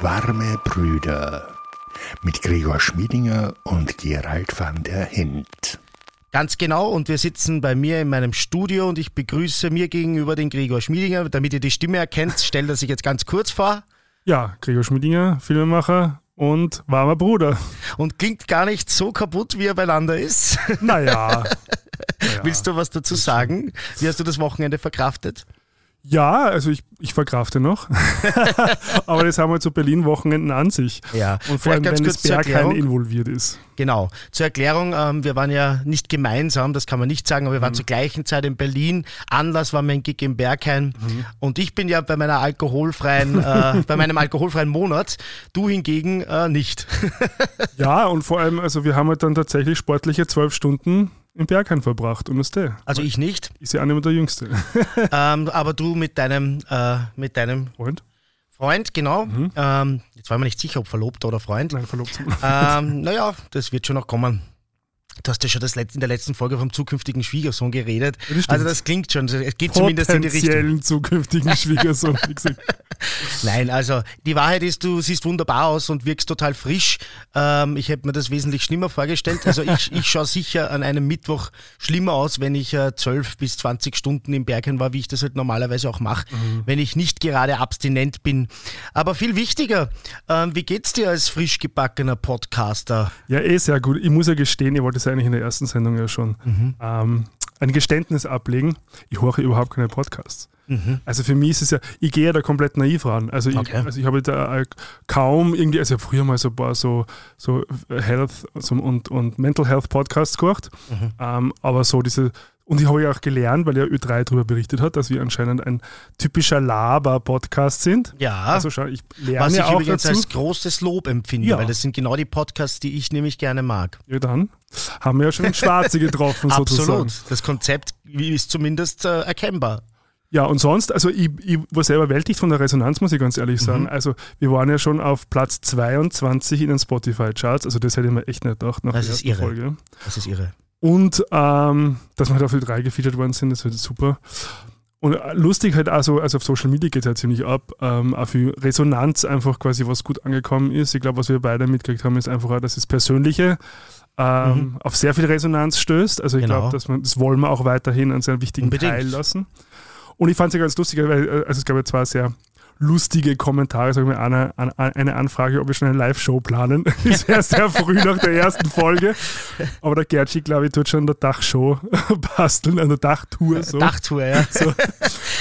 Warme Brüder mit Gregor Schmiedinger und Gerald van der Hint. Ganz genau, und wir sitzen bei mir in meinem Studio und ich begrüße mir gegenüber den Gregor Schmiedinger. Damit ihr die Stimme erkennt, stellt er sich jetzt ganz kurz vor. Ja, Gregor Schmiedinger, Filmemacher und warmer Bruder. Und klingt gar nicht so kaputt, wie er beieinander ist. Naja. naja. Willst du was dazu sagen? Wie hast du das Wochenende verkraftet? Ja, also ich, ich verkrafte noch. Aber das haben wir zu Berlin-Wochenenden an sich. Ja, und vor allem, wenn das Berghain involviert ist. Genau. Zur Erklärung, ähm, wir waren ja nicht gemeinsam, das kann man nicht sagen, aber wir waren mhm. zur gleichen Zeit in Berlin. Anlass war mein Gig im Berghain. Mhm. Und ich bin ja bei meiner alkoholfreien, äh, bei meinem alkoholfreien Monat. Du hingegen äh, nicht. ja, und vor allem, also wir haben halt dann tatsächlich sportliche zwölf Stunden im Berghain verbracht und ist der. Also ich nicht. Ist ja auch nicht mehr der Jüngste. ähm, aber du mit deinem, äh, mit deinem Freund? Freund, genau. Mhm. Ähm, jetzt war mir nicht sicher, ob Verlobter oder Freund. Nein, Verlobter. Ähm, naja, das wird schon noch kommen. Du hast ja schon das in der letzten Folge vom zukünftigen Schwiegersohn geredet. Das also das klingt schon, es geht zumindest in die Richtung. zukünftigen Schwiegersohn, wie gesagt. Nein, also die Wahrheit ist, du siehst wunderbar aus und wirkst total frisch. Ähm, ich hätte mir das wesentlich schlimmer vorgestellt. Also ich, ich schaue sicher an einem Mittwoch schlimmer aus, wenn ich äh, 12 bis 20 Stunden im Bergen war, wie ich das halt normalerweise auch mache, mhm. wenn ich nicht gerade abstinent bin. Aber viel wichtiger, ähm, wie geht's dir als frisch gebackener Podcaster? Ja, eh sehr gut. Ich muss ja gestehen, ich wollte es eigentlich in der ersten Sendung ja schon. Mhm. Ähm, ein Geständnis ablegen. Ich höre überhaupt keine Podcasts. Mhm. Also für mich ist es ja, ich gehe ja da komplett naiv ran. Also ich, okay. also ich habe da kaum irgendwie, also ich habe früher mal so ein paar so, so Health und, und Mental Health Podcasts gemacht, mhm. ähm, aber so diese und ich habe ja auch gelernt, weil ja Ö3 darüber berichtet hat, dass wir anscheinend ein typischer Laber-Podcast sind. Ja. Also schau, ich lerne Was ich auch übrigens dazu. als großes Lob empfinde, ja. weil das sind genau die Podcasts, die ich nämlich gerne mag. Ja, dann haben wir ja schon den Schwarze getroffen, sozusagen. Absolut. Das Konzept ist zumindest äh, erkennbar. Ja, und sonst, also ich, ich war selber weltlich von der Resonanz, muss ich ganz ehrlich sagen. Mhm. Also wir waren ja schon auf Platz 22 in den Spotify-Charts, also das hätte ich mir echt nicht gedacht nach das der ersten irre. Folge. Das ist irre. Und ähm, dass wir halt auf die drei gefeatured worden sind, das ist halt super. Und lustig halt also, also auf Social Media geht es halt ziemlich ab, ähm, auch für Resonanz einfach quasi, was gut angekommen ist. Ich glaube, was wir beide mitgekriegt haben, ist einfach auch, dass das Persönliche ähm, mhm. auf sehr viel Resonanz stößt. Also ich genau. glaube, dass man, das wollen wir auch weiterhin an seinen wichtigen Unbedingt. Teil lassen. Und ich fand es ja ganz lustig, weil äh, also es gab ja zwei sehr lustige Kommentare, sagen wir eine, eine Anfrage, ob wir schon eine Live-Show planen. ist erst sehr früh nach der ersten Folge. Aber der Gertschi, glaube ich, tut schon an der Dachshow basteln, an der Dachtour. So. Dachtour, ja. So.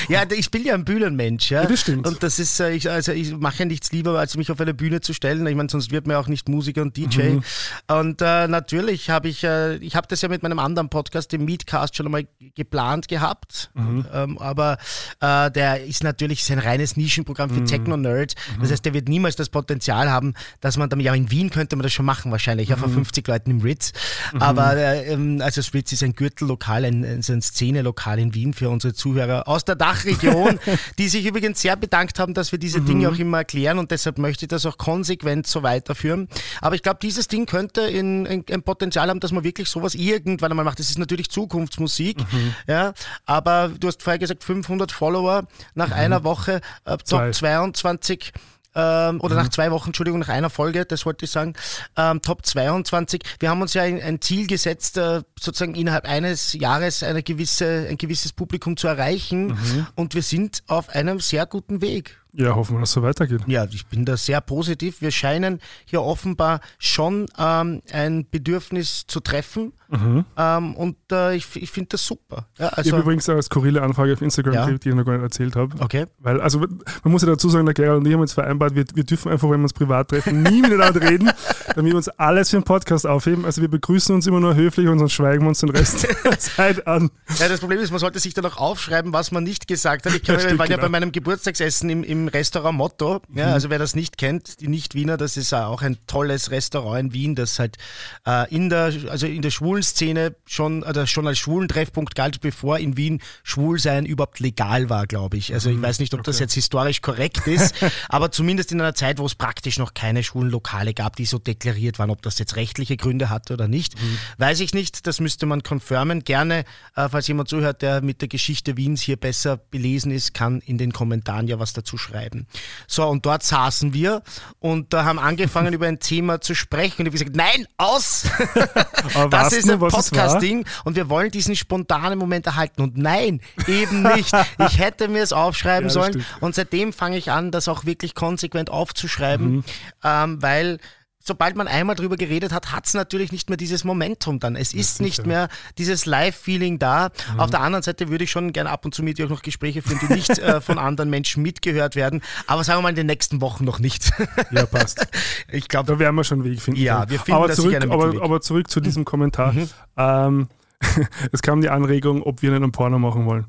ja, ich bin ja ein Bühnenmensch. Ja, ja das stimmt. Und das ist, äh, ich, also ich mache ja nichts lieber, als mich auf eine Bühne zu stellen. Ich meine, sonst wird mir auch nicht Musiker und DJ. Mhm. Und äh, natürlich habe ich, äh, ich habe das ja mit meinem anderen Podcast, dem Meetcast, schon einmal geplant gehabt. Mhm. Ähm, aber äh, der ist natürlich ein reines Nischen Coaching-Programm für mhm. Techno-Nerds. Das heißt, der wird niemals das Potenzial haben, dass man damit, ja, in Wien könnte man das schon machen, wahrscheinlich, ja, von 50 mhm. Leuten im Ritz. Mhm. Aber äh, ähm, also das Ritz ist ein Gürtellokal, ein, ein Szenelokal in Wien für unsere Zuhörer aus der Dachregion, die sich übrigens sehr bedankt haben, dass wir diese Dinge auch immer erklären und deshalb möchte ich das auch konsequent so weiterführen. Aber ich glaube, dieses Ding könnte in, in, ein Potenzial haben, dass man wirklich sowas irgendwann einmal macht. Das ist natürlich Zukunftsmusik, mhm. ja, aber du hast vorher gesagt, 500 Follower nach mhm. einer Woche, äh, Top 22 ähm, oder mhm. nach zwei Wochen, Entschuldigung, nach einer Folge, das wollte ich sagen, ähm, Top 22. Wir haben uns ja ein, ein Ziel gesetzt, äh, sozusagen innerhalb eines Jahres eine gewisse, ein gewisses Publikum zu erreichen mhm. und wir sind auf einem sehr guten Weg. Ja, hoffen wir, dass es so weitergeht. Ja, ich bin da sehr positiv. Wir scheinen hier offenbar schon ähm, ein Bedürfnis zu treffen. Mhm. Ähm, und äh, ich, ich finde das super. Ja, also, ich habe übrigens eine skurrile Anfrage auf Instagram ja. die ich noch gar nicht erzählt habe. Okay. Weil, also man muss ja dazu sagen, der Gerald und ich haben uns vereinbart, wir, wir dürfen einfach, wenn wir uns privat treffen, nie miteinander reden, damit wir uns alles für den Podcast aufheben. Also wir begrüßen uns immer nur höflich und sonst schweigen wir uns den Rest der Zeit an. Ja, das Problem ist, man sollte sich dann auch aufschreiben, was man nicht gesagt hat. Ich glaube, wir waren genau. ja bei meinem Geburtstagsessen im, im Restaurant Motto. Ja, mhm. Also wer das nicht kennt, die Nicht-Wiener, das ist auch ein tolles Restaurant in Wien, das halt äh, in der, also in der schwulen Szene schon, oder schon als schwulen Treffpunkt galt, bevor in Wien Schwulsein überhaupt legal war, glaube ich. Also ich mhm. weiß nicht, ob okay. das jetzt historisch korrekt ist, aber zumindest in einer Zeit, wo es praktisch noch keine schwulen Lokale gab, die so deklariert waren, ob das jetzt rechtliche Gründe hatte oder nicht, mhm. weiß ich nicht. Das müsste man konfirmen. Gerne, äh, falls jemand zuhört, der mit der Geschichte Wiens hier besser belesen ist, kann in den Kommentaren ja was dazu schreiben schreiben. So, und dort saßen wir und da haben angefangen, über ein Thema zu sprechen. Und ich habe gesagt, nein, aus! das ist ein Podcasting und wir wollen diesen spontanen Moment erhalten. Und nein, eben nicht. Ich hätte mir es aufschreiben ja, sollen. Stimmt. Und seitdem fange ich an, das auch wirklich konsequent aufzuschreiben, mhm. ähm, weil sobald man einmal drüber geredet hat, hat es natürlich nicht mehr dieses Momentum dann. Es ist nicht mehr dieses Live-Feeling da. Mhm. Auf der anderen Seite würde ich schon gerne ab und zu mit dir auch noch Gespräche führen, die nicht äh, von anderen Menschen mitgehört werden. Aber sagen wir mal in den nächsten Wochen noch nicht. ja, passt. Ich glaube, da werden wir schon einen Weg finden. Ja, wir finden aber zurück, aber, aber, zurück zu diesem Kommentar. Mhm. Ähm, es kam die Anregung, ob wir nicht einen Porno machen wollen.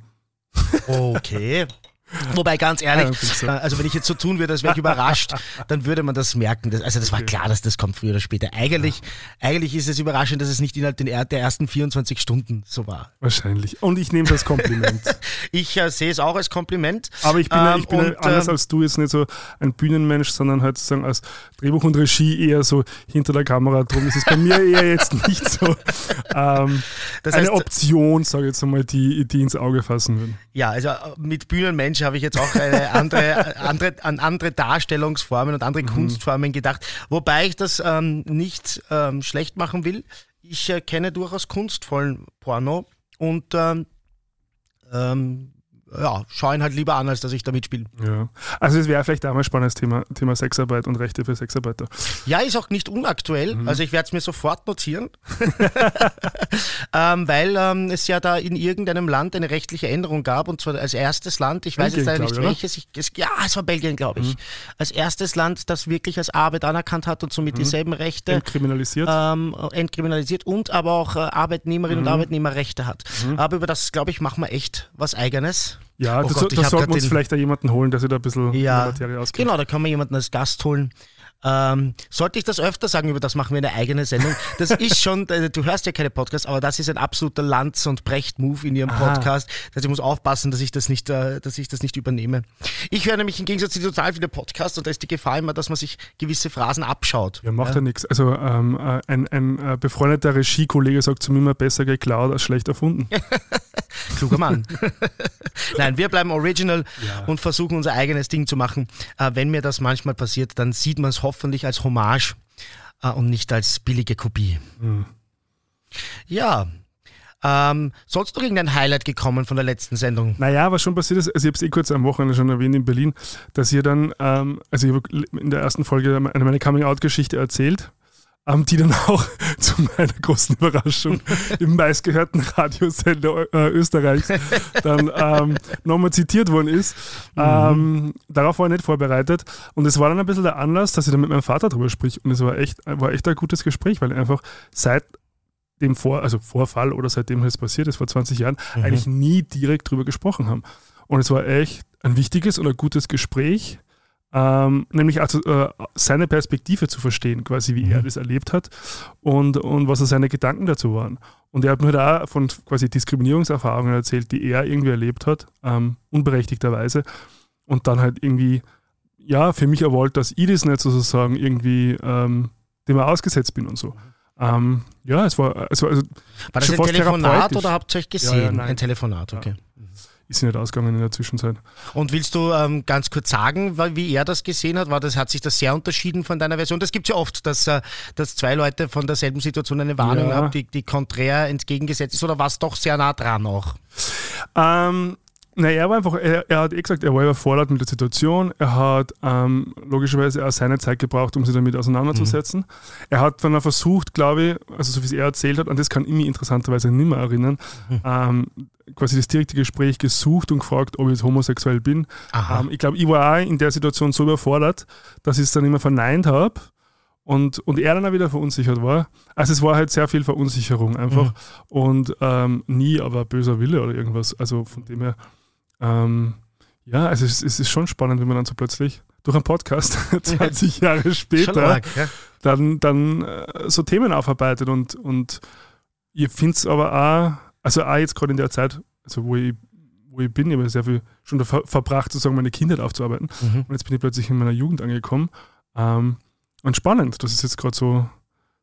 Okay. Wobei, ganz ehrlich. Äh, also wenn ich jetzt so tun würde, als wäre ich überrascht, dann würde man das merken. also das war klar, dass das kommt früher oder später. Eigentlich, ja. eigentlich ist es überraschend, dass es nicht innerhalb der ersten 24 Stunden so war. Wahrscheinlich. Und ich nehme das Kompliment. ich äh, sehe es auch als Kompliment. Aber ich bin, ähm, ich bin und, anders ähm, als du jetzt nicht so ein Bühnenmensch, sondern halt sozusagen als Drehbuch und Regie eher so hinter der Kamera. Darum ist es bei mir eher jetzt nicht so ähm, das heißt, eine Option, sage ich jetzt einmal, die, die ins Auge fassen würde. Ja, also mit Bühnenmensch habe ich jetzt auch eine andere, andere, an andere Darstellungsformen und andere mhm. Kunstformen gedacht. Wobei ich das ähm, nicht ähm, schlecht machen will. Ich äh, kenne durchaus kunstvollen Porno und ähm, ähm ja, schaue ihn halt lieber an, als dass ich da mitspiele. Ja. Also es wäre vielleicht auch mal ein spannendes Thema, Thema Sexarbeit und Rechte für Sexarbeiter. Ja, ist auch nicht unaktuell. Mhm. Also ich werde es mir sofort notieren. ähm, weil ähm, es ja da in irgendeinem Land eine rechtliche Änderung gab und zwar als erstes Land, ich weiß Belgien, jetzt leider nicht welches, ich, es, ja, es war Belgien, glaube ich, mhm. als erstes Land, das wirklich als Arbeit anerkannt hat und somit mhm. dieselben Rechte entkriminalisiert. Ähm, entkriminalisiert und aber auch äh, Arbeitnehmerinnen und mhm. Arbeitnehmerrechte hat. Mhm. Aber über das, glaube ich, machen wir echt was Eigenes. Ja, oh das, Gott, das sollten wir uns vielleicht da jemanden holen, der sich da ein bisschen ja, Materie auskennt. Genau, da kann man jemanden als Gast holen. Ähm, sollte ich das öfter sagen, über das machen wir eine eigene Sendung. Das ist schon, äh, du hörst ja keine Podcasts, aber das ist ein absoluter Lanz- und Brecht-Move in ihrem Aha. Podcast. Das heißt, ich muss aufpassen, dass ich das nicht, äh, dass ich das nicht übernehme. Ich höre nämlich im Gegensatz zu total viele Podcasts und da ist die Gefahr immer, dass man sich gewisse Phrasen abschaut. Ja, macht ja, ja nichts. Also ähm, äh, ein, ein befreundeter Regiekollege sagt zu mir immer besser geklaut als schlecht erfunden. Kluger Mann. Nein, wir bleiben original ja. und versuchen unser eigenes Ding zu machen. wenn mir das manchmal passiert, dann sieht man es hoffentlich als Hommage äh, und nicht als billige Kopie. Mhm. Ja. Ähm, sonst noch irgendein Highlight gekommen von der letzten Sendung? Naja, was schon passiert ist, also ich habe es eh kurz am Wochenende schon erwähnt in Berlin, dass ihr dann, ähm, also ich habe in der ersten Folge meine Coming-out-Geschichte erzählt ähm, die dann auch zu meiner großen Überraschung im meistgehörten Radiosender äh, Österreichs dann ähm, nochmal zitiert worden ist. Mhm. Ähm, darauf war ich nicht vorbereitet. Und es war dann ein bisschen der Anlass, dass ich dann mit meinem Vater drüber sprich. Und es war echt, war echt ein gutes Gespräch, weil einfach seit dem Vor also Vorfall oder seitdem es passiert ist, vor 20 Jahren, mhm. eigentlich nie direkt drüber gesprochen haben. Und es war echt ein wichtiges und ein gutes Gespräch ähm, nämlich also äh, seine Perspektive zu verstehen, quasi wie mhm. er das erlebt hat und, und was seine Gedanken dazu waren. Und er hat mir da halt von quasi Diskriminierungserfahrungen erzählt, die er irgendwie erlebt hat, ähm, unberechtigterweise. Und dann halt irgendwie, ja, für mich erwollt, dass ich das nicht sozusagen irgendwie ähm, dem ausgesetzt bin und so. Ähm, ja, es war, also, also war das ein Telefonat oder habt ihr euch gesehen? Ja, ja, ein Telefonat, okay. Ja ist nicht ausgegangen in der Zwischenzeit. Und willst du ähm, ganz kurz sagen, wie er das gesehen hat? War das, hat sich das sehr unterschieden von deiner Version? Das gibt es ja oft, dass, äh, dass zwei Leute von derselben Situation eine Warnung ja. haben, die, die konträr entgegengesetzt ist, oder war es doch sehr nah dran auch? Ähm, na, er war einfach, er, er, hat eh gesagt, er war überfordert mit der Situation. Er hat ähm, logischerweise auch seine Zeit gebraucht, um sich damit auseinanderzusetzen. Mhm. Er hat dann auch versucht, glaube ich, also so wie es er erzählt hat, und das kann ich mich interessanterweise nicht mehr erinnern, mhm. ähm, quasi das direkte Gespräch gesucht und gefragt, ob ich jetzt homosexuell bin. Ähm, ich glaube, ich war auch in der Situation so überfordert, dass ich es dann immer verneint habe. Und, und er dann auch wieder verunsichert war. Also es war halt sehr viel Verunsicherung einfach. Mhm. Und ähm, nie aber böser Wille oder irgendwas. Also von dem her ähm, ja, also es, es, ist schon spannend, wenn man dann so plötzlich durch einen Podcast 20 Jahre später arg, ja. dann, dann äh, so Themen aufarbeitet und, und ihr findet es aber auch, also auch jetzt gerade in der Zeit, also wo ich, wo ich bin, ich habe sehr viel schon ver verbracht, sozusagen meine Kindheit aufzuarbeiten. Mhm. Und jetzt bin ich plötzlich in meiner Jugend angekommen. Ähm, und spannend, dass es jetzt gerade so,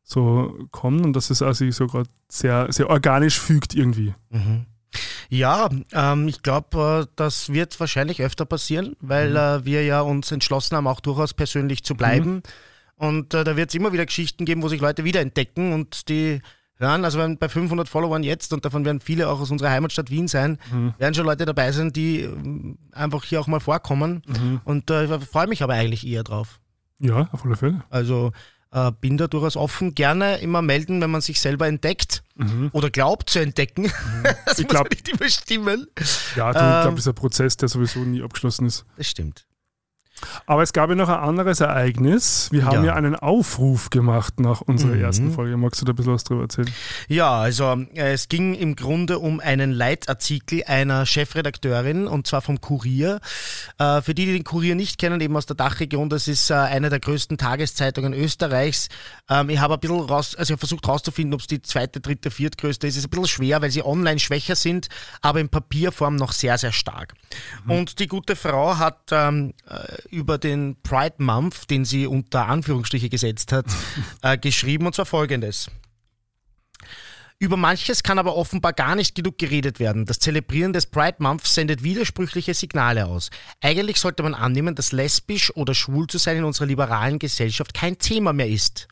so kommt und dass es also so gerade sehr, sehr organisch fügt irgendwie. Mhm. Ja, ähm, ich glaube, äh, das wird wahrscheinlich öfter passieren, weil mhm. äh, wir ja uns entschlossen haben, auch durchaus persönlich zu bleiben. Mhm. Und äh, da wird es immer wieder Geschichten geben, wo sich Leute wiederentdecken und die hören, also wenn bei 500 Followern jetzt, und davon werden viele auch aus unserer Heimatstadt Wien sein, mhm. werden schon Leute dabei sein, die ähm, einfach hier auch mal vorkommen. Mhm. Und äh, ich freue mich aber eigentlich eher drauf. Ja, auf alle Fälle. Also äh, bin da durchaus offen. Gerne immer melden, wenn man sich selber entdeckt mhm. oder glaubt zu entdecken. Mhm. das ich muss glaub, nicht immer stimmen. Ja, du, ähm, ich glaube, das ist ein Prozess, der sowieso nie abgeschlossen ist. Das stimmt. Aber es gab ja noch ein anderes Ereignis. Wir haben ja, ja einen Aufruf gemacht nach unserer mhm. ersten Folge. Magst du da ein bisschen was drüber erzählen? Ja, also äh, es ging im Grunde um einen Leitartikel einer Chefredakteurin und zwar vom Kurier. Äh, für die, die den Kurier nicht kennen, eben aus der Dachregion, das ist äh, eine der größten Tageszeitungen Österreichs. Ähm, ich habe ein bisschen raus, also versucht herauszufinden, ob es die zweite, dritte, viertgrößte ist. Es ist ein bisschen schwer, weil sie online schwächer sind, aber in Papierform noch sehr, sehr stark. Mhm. Und die gute Frau hat ähm, über den Pride Month, den sie unter Anführungsstriche gesetzt hat, äh, geschrieben und zwar folgendes. Über manches kann aber offenbar gar nicht genug geredet werden. Das Zelebrieren des Pride Month sendet widersprüchliche Signale aus. Eigentlich sollte man annehmen, dass lesbisch oder schwul zu sein in unserer liberalen Gesellschaft kein Thema mehr ist.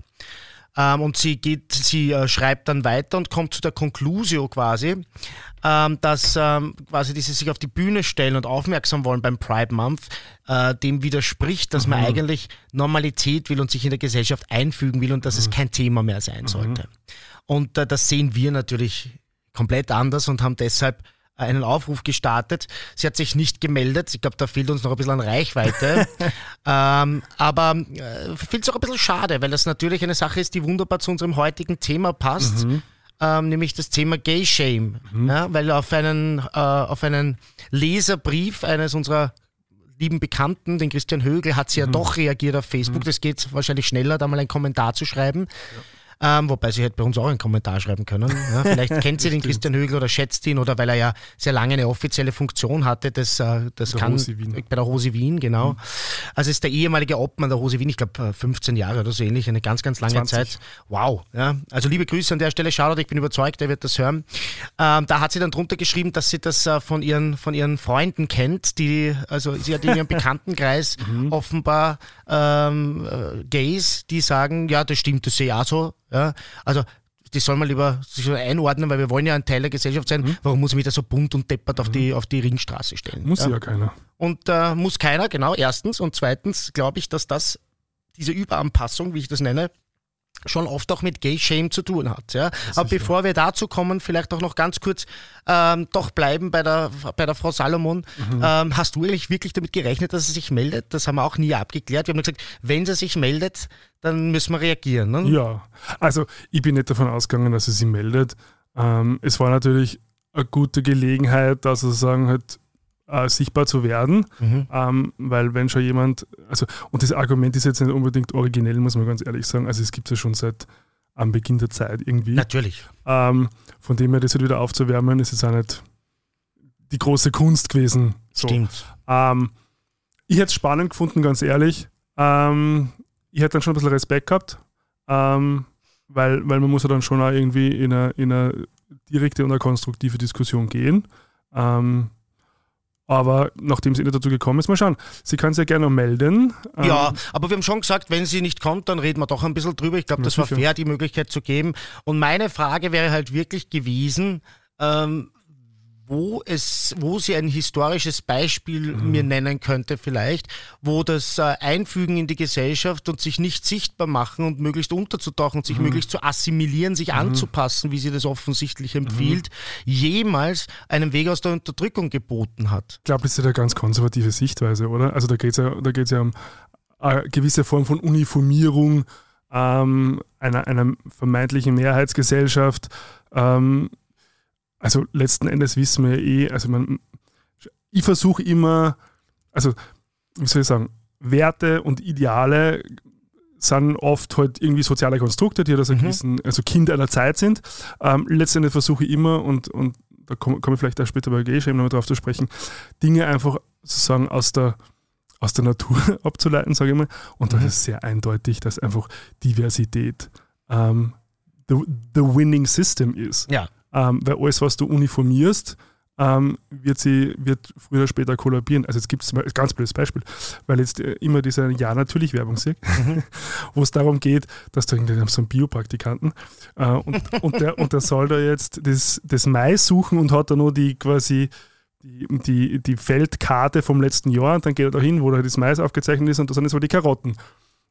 Ähm, und sie geht, sie äh, schreibt dann weiter und kommt zu der Conclusio quasi, ähm, dass ähm, quasi diese sich auf die Bühne stellen und aufmerksam wollen beim Pride Month, äh, dem widerspricht, dass mhm. man eigentlich Normalität will und sich in der Gesellschaft einfügen will und dass mhm. es kein Thema mehr sein sollte. Mhm. Und äh, das sehen wir natürlich komplett anders und haben deshalb einen Aufruf gestartet. Sie hat sich nicht gemeldet. Ich glaube, da fehlt uns noch ein bisschen an Reichweite. ähm, aber äh, finde es auch ein bisschen schade, weil das natürlich eine Sache ist, die wunderbar zu unserem heutigen Thema passt. Mhm. Ähm, nämlich das Thema Gay Shame. Mhm. Ja, weil auf einen, äh, auf einen Leserbrief eines unserer lieben Bekannten, den Christian Högel, hat sie ja mhm. doch reagiert auf Facebook. Mhm. Das geht wahrscheinlich schneller, da mal einen Kommentar zu schreiben. Ja. Ähm, wobei sie hätte bei uns auch einen Kommentar schreiben können. Ja, vielleicht kennt sie den Christian Högel oder schätzt ihn oder weil er ja sehr lange eine offizielle Funktion hatte. Das, äh, das der kann bei der Hose Wien, genau. Mhm. Also ist der ehemalige Obmann der Hose Wien, ich glaube 15 Jahre oder so ähnlich, eine ganz, ganz lange 20. Zeit. Wow. Ja. Also liebe Grüße an der Stelle, Shoutout, ich bin überzeugt, er wird das hören. Ähm, da hat sie dann drunter geschrieben, dass sie das äh, von, ihren, von ihren Freunden kennt, die, also sie hat in ihrem Bekanntenkreis mhm. offenbar ähm, äh, Gays, die sagen, ja, das stimmt, das sehe ich auch so. Ja? Also die soll man lieber sich einordnen, weil wir wollen ja ein Teil der Gesellschaft sein. Mhm. Warum muss ich mich da so bunt und deppert auf, mhm. die, auf die Ringstraße stellen? Muss ja, ja keiner. Und äh, muss keiner, genau, erstens. Und zweitens glaube ich, dass das, diese Überanpassung, wie ich das nenne, schon oft auch mit Gay Shame zu tun hat. Ja. Aber bevor wir dazu kommen, vielleicht auch noch ganz kurz ähm, doch bleiben bei der, bei der Frau Salomon. Mhm. Ähm, hast du eigentlich wirklich damit gerechnet, dass sie sich meldet? Das haben wir auch nie abgeklärt. Wir haben gesagt, wenn sie sich meldet, dann müssen wir reagieren. Ne? Ja, also ich bin nicht davon ausgegangen, dass sie sich meldet. Ähm, es war natürlich eine gute Gelegenheit, dass sozusagen halt äh, sichtbar zu werden, mhm. ähm, weil wenn schon jemand, also und das Argument ist jetzt nicht unbedingt originell, muss man ganz ehrlich sagen, also es gibt es ja schon seit am Beginn der Zeit irgendwie. Natürlich. Ähm, von dem her das halt wieder aufzuwärmen, ist jetzt auch nicht die große Kunst gewesen. So. Stimmt. Ähm, ich hätte es spannend gefunden, ganz ehrlich. Ähm, ich hätte dann schon ein bisschen Respekt gehabt, ähm, weil, weil man muss ja dann schon auch irgendwie in eine, in eine direkte und eine konstruktive Diskussion gehen. Ähm, aber nachdem sie nicht dazu gekommen ist, mal schauen. Sie kann sich ja gerne melden. Ja, ähm, aber wir haben schon gesagt, wenn sie nicht kommt, dann reden wir doch ein bisschen drüber. Ich glaube, das war fair, die Möglichkeit zu geben. Und meine Frage wäre halt wirklich gewesen, ähm, wo es, wo sie ein historisches Beispiel mhm. mir nennen könnte vielleicht, wo das äh, Einfügen in die Gesellschaft und sich nicht sichtbar machen und möglichst unterzutauchen, sich mhm. möglichst zu assimilieren, sich mhm. anzupassen, wie sie das offensichtlich empfiehlt, mhm. jemals einen Weg aus der Unterdrückung geboten hat. Ich glaube, das ist eine ganz konservative Sichtweise, oder? Also da geht es ja, da geht's ja um eine gewisse Form von Uniformierung ähm, einer, einer vermeintlichen Mehrheitsgesellschaft. Ähm, also letzten Endes wissen wir eh, also man, ich versuche immer, also wie soll ich sagen, Werte und Ideale sind oft halt irgendwie soziale Konstrukte, die also, mhm. gewissen, also Kind einer Zeit sind. Ähm, letztendlich versuche ich immer, und, und da komme komm ich vielleicht auch später bei G-Shame nochmal drauf zu sprechen, Dinge einfach sozusagen aus der, aus der Natur abzuleiten, sage ich mal. Und mhm. das ist sehr eindeutig, dass einfach Diversität ähm, the, the winning system ist. Ja. Ähm, weil alles, was du uniformierst, ähm, wird sie wird früher oder später kollabieren. Also jetzt gibt es ein ganz blödes Beispiel, weil jetzt äh, immer diese Ja natürlich Werbung sehe, mhm. wo es darum geht, dass da irgendwie so einen Biopraktikanten äh, und, und, der, und der soll da jetzt das, das Mais suchen und hat da nur die quasi die, die, die Feldkarte vom letzten Jahr und dann geht er da hin, wo da das Mais aufgezeichnet ist und da sind jetzt so die Karotten.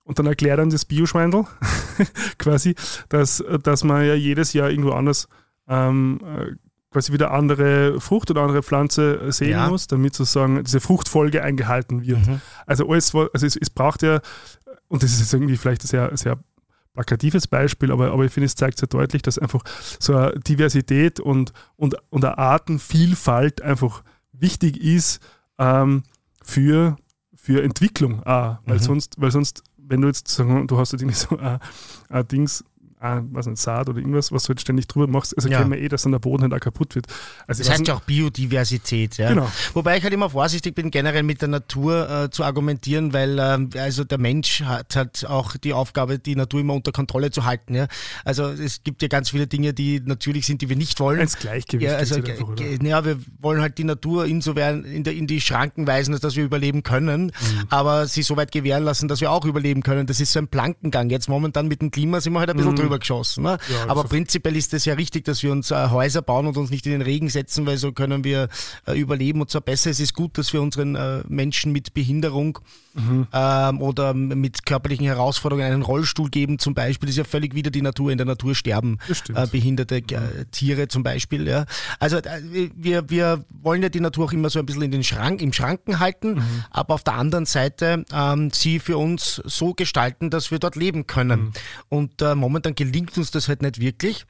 Und dann erklärt dann das Bioschweindel quasi, dass, dass man ja jedes Jahr irgendwo anders ähm, äh, quasi wieder andere Frucht oder andere Pflanze sehen ja. muss, damit sozusagen diese Fruchtfolge eingehalten wird. Mhm. Also alles, also es, es, braucht ja, und das ist jetzt irgendwie vielleicht ein sehr, sehr plakatives Beispiel, aber, aber ich finde, es zeigt sehr deutlich, dass einfach so eine Diversität und, und, und eine Artenvielfalt einfach wichtig ist ähm, für, für Entwicklung auch, weil, mhm. sonst, weil sonst wenn du jetzt du hast jetzt irgendwie so ein, ein Dings, ein, was ein Saat oder irgendwas, was du jetzt ständig drüber machst, also ja. kennen wir eh, dass dann der Boden halt auch kaputt wird. Also das heißt ja auch Biodiversität, ja. Genau. Wobei ich halt immer vorsichtig bin, generell mit der Natur äh, zu argumentieren, weil äh, also der Mensch hat halt auch die Aufgabe, die Natur immer unter Kontrolle zu halten. Ja. Also es gibt ja ganz viele Dinge, die natürlich sind, die wir nicht wollen. Ins Gleichgewicht. Ja, also, einfach, ja, wir wollen halt die Natur insofern in, der, in die Schranken weisen, dass wir überleben können, mhm. aber sie so weit gewähren lassen, dass wir auch überleben können. Das ist so ein Plankengang. Jetzt momentan mit dem Klima sind wir halt ein bisschen mhm. drüber drüber geschossen. Ne? Ja, Aber prinzipiell ist es ja richtig, dass wir uns äh, Häuser bauen und uns nicht in den Regen setzen, weil so können wir äh, überleben. Und zwar besser, es ist gut, dass wir unseren äh, Menschen mit Behinderung mhm. ähm, oder mit körperlichen Herausforderungen einen Rollstuhl geben zum Beispiel. Das ist ja völlig wieder die Natur. In der Natur sterben äh, behinderte äh, mhm. Tiere zum Beispiel. Ja. Also äh, wir, wir wollen ja die Natur auch immer so ein bisschen in den Schrank, im Schranken halten, mhm. aber auf der anderen Seite ähm, sie für uns so gestalten, dass wir dort leben können. Mhm. Und momentan gelingt uns das halt nicht wirklich.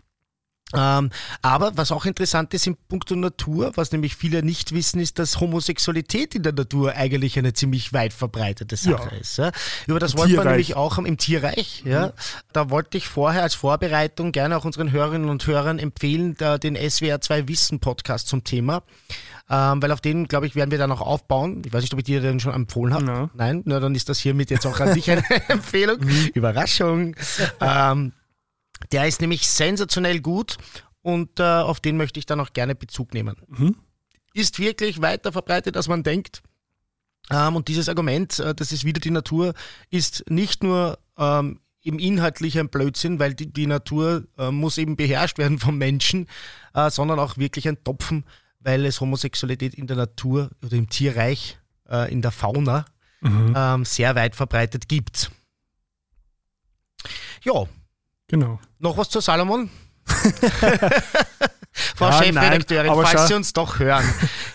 Ähm, aber was auch interessant ist in puncto Natur, was nämlich viele nicht wissen, ist, dass Homosexualität in der Natur eigentlich eine ziemlich weit verbreitete Sache ja. ist. Ja? Über das wollte man nämlich auch im Tierreich. Ja? Mhm. Da wollte ich vorher als Vorbereitung gerne auch unseren Hörerinnen und Hörern empfehlen, den SWR 2 Wissen Podcast zum Thema. Ähm, weil auf den, glaube ich, werden wir dann auch aufbauen. Ich weiß nicht, ob ich dir den schon empfohlen habe. No. Nein, na, dann ist das hiermit jetzt auch an dich eine Empfehlung. Mhm. Überraschung. ähm, der ist nämlich sensationell gut und äh, auf den möchte ich dann auch gerne Bezug nehmen. Mhm. Ist wirklich weiter verbreitet, als man denkt. Ähm, und dieses Argument, äh, das ist wieder die Natur, ist nicht nur ähm, im Inhaltlich ein Blödsinn, weil die, die Natur äh, muss eben beherrscht werden vom Menschen, äh, sondern auch wirklich ein Topfen, weil es Homosexualität in der Natur oder im Tierreich, äh, in der Fauna mhm. ähm, sehr weit verbreitet gibt. Ja, Genau. Noch was zu Salomon? Frau ja, Chefredakteurin, nein, falls Sie uns doch hören,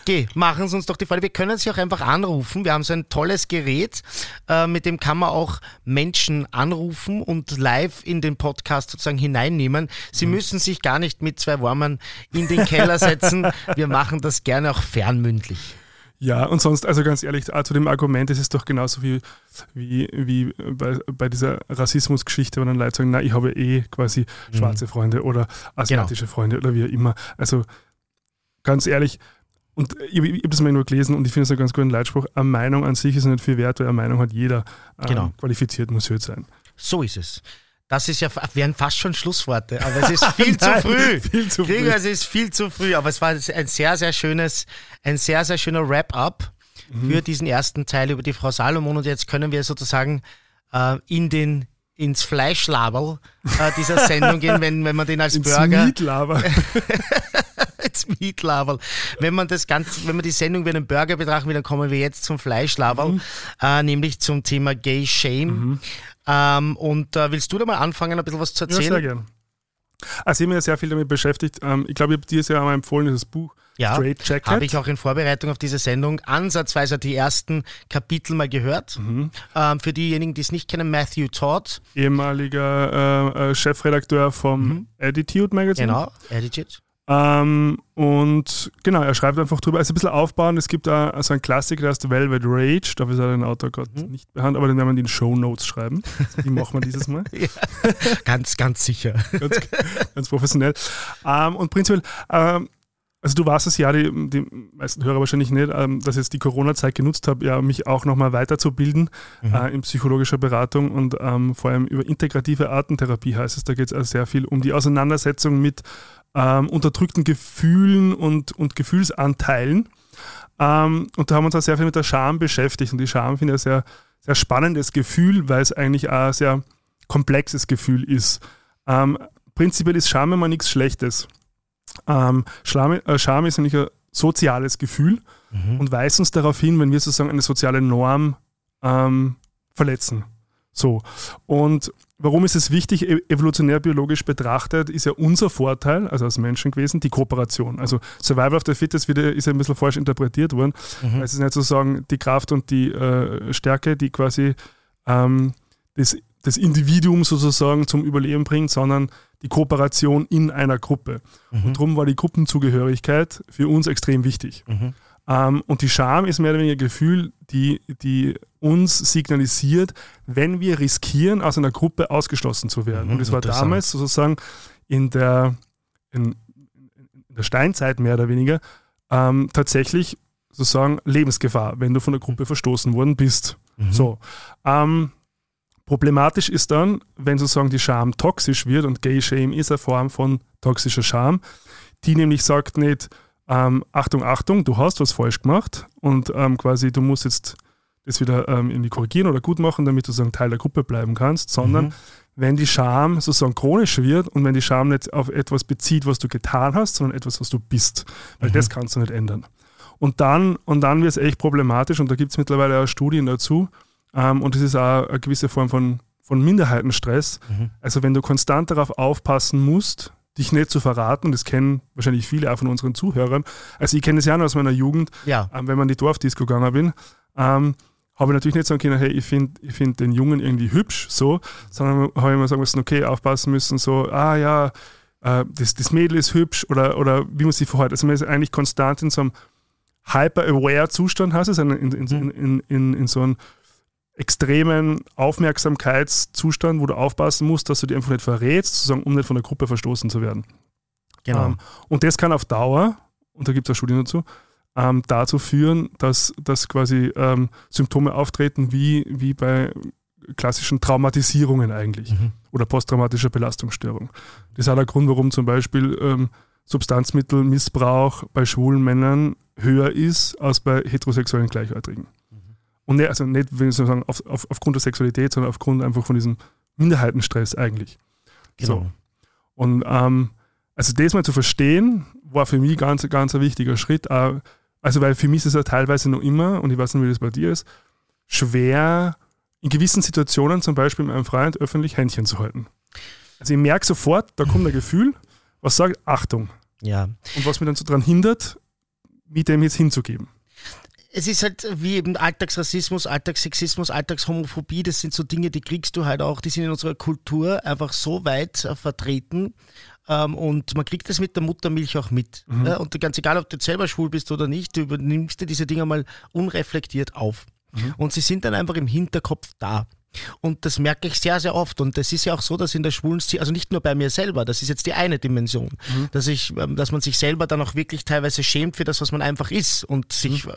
geh, machen Sie uns doch die Freude. Wir können Sie auch einfach anrufen. Wir haben so ein tolles Gerät, äh, mit dem kann man auch Menschen anrufen und live in den Podcast sozusagen hineinnehmen. Sie mhm. müssen sich gar nicht mit zwei Warmern in den Keller setzen. Wir machen das gerne auch fernmündlich. Ja, und sonst, also ganz ehrlich, zu dem Argument ist es doch genauso wie, wie, wie bei, bei dieser Rassismusgeschichte, wenn dann Leute sagen, na, ich habe eh quasi mhm. schwarze Freunde oder asiatische genau. Freunde oder wie immer. Also ganz ehrlich, und ich, ich habe das mal nur gelesen und ich finde es einen ganz guten Leitspruch, eine Meinung an sich ist nicht viel wert, weil eine Meinung hat jeder. Ähm, genau. Qualifiziert muss hört sein. So ist es. Das ist ja, wären fast schon Schlussworte, aber es ist viel zu früh. viel zu früh. Es ist viel zu früh, aber es war ein sehr, sehr schönes, ein sehr, sehr schöner Wrap-up mhm. für diesen ersten Teil über die Frau Salomon und jetzt können wir sozusagen äh, in den ins Fleischlaberl äh, dieser Sendung gehen, wenn, wenn man den als ins Burger. Mietlaber. ins Mietlaberl. Wenn man das Ganze, wenn man die Sendung wie einen Burger betrachten will, dann kommen wir jetzt zum Fleischlaberl, mhm. äh, nämlich zum Thema Gay Shame. Mhm. Ähm, und äh, willst du da mal anfangen, ein bisschen was zu erzählen? Ja, sehr gerne. Also ich habe mich ja sehr viel damit beschäftigt. Ähm, ich glaube, ich habe dir ja einmal empfohlen, dieses Buch ja, habe ich auch in Vorbereitung auf diese Sendung ansatzweise die ersten Kapitel mal gehört. Mhm. Ähm, für diejenigen, die es nicht kennen, Matthew Todd. Ehemaliger äh, äh Chefredakteur vom mhm. Attitude Magazine. Genau, Attitude. Ähm, und genau, er schreibt einfach drüber, also ein bisschen aufbauen. Es gibt da so einen Klassiker, der heißt Velvet Rage. Dafür ist er den Autor Gott mhm. nicht behandelt, aber den werden wir in den Show Notes schreiben. Wie machen wir dieses Mal? ja, ganz, ganz sicher. ganz, ganz professionell. Ähm, und prinzipiell, ähm, also du warst es ja, die, die meisten Hörer wahrscheinlich nicht, ähm, dass ich jetzt die Corona-Zeit genutzt habe, ja, mich auch nochmal weiterzubilden mhm. äh, in psychologischer Beratung und ähm, vor allem über integrative Artentherapie heißt es. Da geht es also sehr viel um die Auseinandersetzung mit ähm, unterdrückten Gefühlen und, und Gefühlsanteilen. Ähm, und da haben wir uns auch sehr viel mit der Scham beschäftigt. Und die Scham finde ich ein sehr, sehr spannendes Gefühl, weil es eigentlich auch ein sehr komplexes Gefühl ist. Ähm, prinzipiell ist Scham immer nichts Schlechtes. Ähm, Scham, äh, Scham ist nämlich ein soziales Gefühl mhm. und weist uns darauf hin, wenn wir sozusagen eine soziale Norm ähm, verletzen. So. Und warum ist es wichtig, e-, evolutionär biologisch betrachtet, ist ja unser Vorteil, also als Menschen gewesen, die Kooperation. Also Survival of the Fittest wird, ist ja ein bisschen falsch interpretiert worden. Mhm. Es ist nicht sozusagen die Kraft und die äh, Stärke, die quasi ähm, das, das Individuum sozusagen zum Überleben bringt, sondern die Kooperation in einer Gruppe. Mhm. Und darum war die Gruppenzugehörigkeit für uns extrem wichtig. Mhm. Ähm, und die Scham ist mehr oder weniger ein Gefühl, die, die uns signalisiert, wenn wir riskieren, aus einer Gruppe ausgeschlossen zu werden. Mhm, und es war damals sozusagen in der, in, in, der Steinzeit mehr oder weniger ähm, tatsächlich sozusagen Lebensgefahr, wenn du von der Gruppe verstoßen worden bist. Mhm. So. Ähm, problematisch ist dann, wenn sozusagen die Scham toxisch wird und Gay Shame ist eine Form von toxischer Scham, die nämlich sagt nicht, ähm, Achtung, Achtung, du hast was falsch gemacht und ähm, quasi du musst jetzt das wieder ähm, irgendwie korrigieren oder gut machen, damit du sozusagen Teil der Gruppe bleiben kannst, sondern mhm. wenn die Scham sozusagen chronisch wird und wenn die Scham nicht auf etwas bezieht, was du getan hast, sondern etwas, was du bist, weil mhm. das kannst du nicht ändern. Und dann, und dann wird es echt problematisch und da gibt es mittlerweile auch Studien dazu ähm, und das ist auch eine gewisse Form von, von Minderheitenstress. Mhm. Also wenn du konstant darauf aufpassen musst, dich nicht zu verraten. Das kennen wahrscheinlich viele auch von unseren Zuhörern. Also ich kenne es ja noch aus meiner Jugend, ja. ähm, wenn man in die Dorfdisco gegangen bin. Ähm, habe ich natürlich nicht sagen können, hey, ich finde ich find den Jungen irgendwie hübsch, so, sondern habe ich immer sagen müssen, okay, aufpassen müssen, so, ah ja, äh, das, das Mädel ist hübsch oder, oder wie man sich verhält. Also man ist eigentlich konstant in so einem hyper-aware-Zustand, heißt es, in, in, in, in, in so einem extremen Aufmerksamkeitszustand, wo du aufpassen musst, dass du dich einfach nicht verrätst, sozusagen, um nicht von der Gruppe verstoßen zu werden. Genau. Ähm, und das kann auf Dauer, und da gibt es auch Studien dazu, ähm, dazu führen, dass, dass quasi ähm, Symptome auftreten wie, wie bei klassischen Traumatisierungen eigentlich mhm. oder posttraumatischer Belastungsstörung. Das ist auch der Grund, warum zum Beispiel ähm, Substanzmittelmissbrauch bei schwulen Männern höher ist als bei heterosexuellen Gleichaltrigen. Und nicht, also nicht, wenn ich sagen, auf, auf, aufgrund der Sexualität, sondern aufgrund einfach von diesem Minderheitenstress eigentlich. Genau. So. Und ähm, also das mal zu verstehen, war für mich ganz, ganz ein wichtiger Schritt. Also, weil für mich ist es ja teilweise noch immer, und ich weiß nicht, wie das bei dir ist, schwer, in gewissen Situationen, zum Beispiel mit einem Freund, öffentlich Händchen zu halten. Also ich merke sofort, da kommt ein Gefühl, was sagt, Achtung. Ja. Und was mich dann so daran hindert, mit dem jetzt hinzugeben es ist halt wie eben Alltagsrassismus, Alltagssexismus, Alltagshomophobie, das sind so Dinge, die kriegst du halt auch, die sind in unserer Kultur einfach so weit äh, vertreten. Ähm, und man kriegt das mit der Muttermilch auch mit. Mhm. Ja? Und ganz egal, ob du selber schwul bist oder nicht, du übernimmst dir diese Dinge mal unreflektiert auf. Mhm. Und sie sind dann einfach im Hinterkopf da. Und das merke ich sehr, sehr oft. Und das ist ja auch so, dass in der schwulen Szene, also nicht nur bei mir selber, das ist jetzt die eine Dimension, mhm. dass, ich, ähm, dass man sich selber dann auch wirklich teilweise schämt für das, was man einfach ist und sich mhm.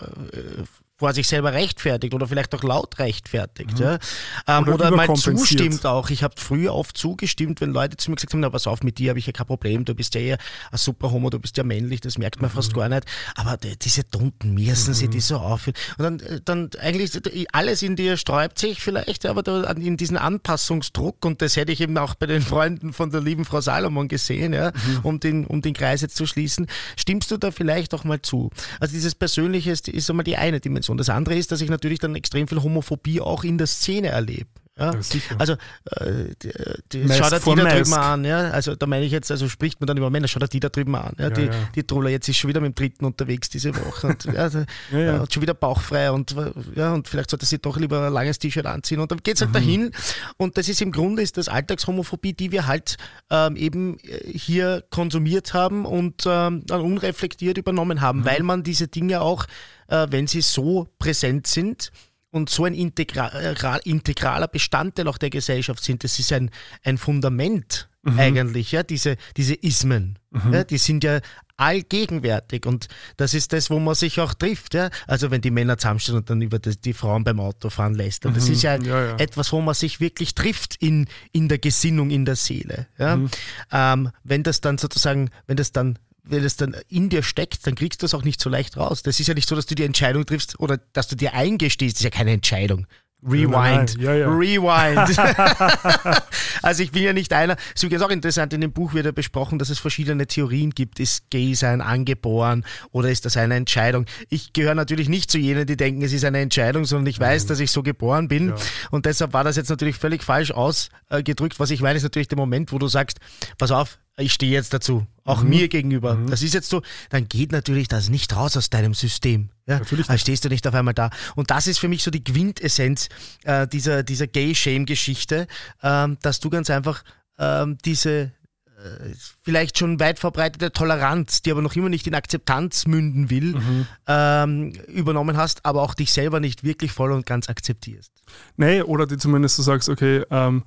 Vor sich selber rechtfertigt oder vielleicht auch laut rechtfertigt. Mhm. Ja. Ähm, oder, oder mal zustimmt auch. Ich habe früher oft zugestimmt, wenn Leute zu mir gesagt haben, na pass auf, mit dir habe ich ja kein Problem, du bist ja eher ein super Homo, du bist ja männlich, das merkt man mhm. fast gar nicht. Aber diese Tunten, müssen mhm. sie die so aufführen. Und dann, äh, dann eigentlich alles in dir sträubt sich vielleicht, aber da, in diesen Anpassungsdruck und das hätte ich eben auch bei den Freunden von der lieben Frau Salomon gesehen, ja, mhm. um, den, um den Kreis jetzt zu schließen. Stimmst du da vielleicht auch mal zu? Also dieses Persönliche ist, ist einmal die eine Dimension. Und das andere ist, dass ich natürlich dann extrem viel Homophobie auch in der Szene erlebe. Ja? ja also äh, die, die, schau dir die da drüben an, ja? Also da meine ich jetzt, also spricht man dann über Männer, schau dir die da drüben an. Ja? die, ja. die Troller jetzt ist schon wieder mit dem dritten unterwegs diese Woche und hat schon wieder bauchfrei und ja, und vielleicht sollte sie doch lieber ein langes T-Shirt anziehen und dann geht es halt mhm. dahin. Und das ist im Grunde ist das Alltagshomophobie, die wir halt ähm, eben äh, hier konsumiert haben und ähm, dann unreflektiert übernommen haben, mhm. weil man diese Dinge auch, wenn sie so präsent sind, und so ein integral, integraler Bestandteil auch der Gesellschaft sind. Das ist ein, ein Fundament mhm. eigentlich, ja, diese, diese Ismen. Mhm. Ja, die sind ja allgegenwärtig und das ist das, wo man sich auch trifft. Ja? Also wenn die Männer zusammenstehen und dann über die, die Frauen beim Autofahren lässt. Und das Mhm. ist ja, Ja, ja. etwas, wo man sich wirklich trifft in, in der Gesinnung, in der Seele. Ja? Mhm. Ähm, wenn das dann sozusagen, wenn das dann wenn das dann in dir steckt, dann kriegst du das auch nicht so leicht raus. Das ist ja nicht so, dass du die Entscheidung triffst oder dass du dir eingestehst. Das ist ja keine Entscheidung. Rewind. ja, ja. Rewind. also ich bin ja nicht einer. Es ist übrigens auch interessant, in dem Buch wird ja besprochen, dass es verschiedene Theorien gibt. Ist Gay sein angeboren oder ist das eine Entscheidung? Ich gehöre natürlich nicht zu jenen, die denken, es ist eine Entscheidung, sondern ich weiß, dass ich so geboren bin. Ja. Und deshalb war das jetzt natürlich völlig falsch ausgedrückt. Was ich meine, ist natürlich der Moment, wo du sagst, pass auf, ich stehe jetzt dazu, auch Mhm. mir gegenüber. Das ist jetzt so, dann geht natürlich das nicht raus aus deinem System. Ja? Natürlich Dann stehst du nicht auf einmal da. Und das ist für mich so die Quintessenz äh, dieser, dieser Gay-Shame-Geschichte, ähm, dass du ganz einfach ähm, diese äh, vielleicht schon weit verbreitete Toleranz, die aber noch immer nicht in Akzeptanz münden will, Mhm. ähm, übernommen hast, aber auch dich selber nicht wirklich voll und ganz akzeptierst. Nee, oder die zumindest du sagst, okay, ähm,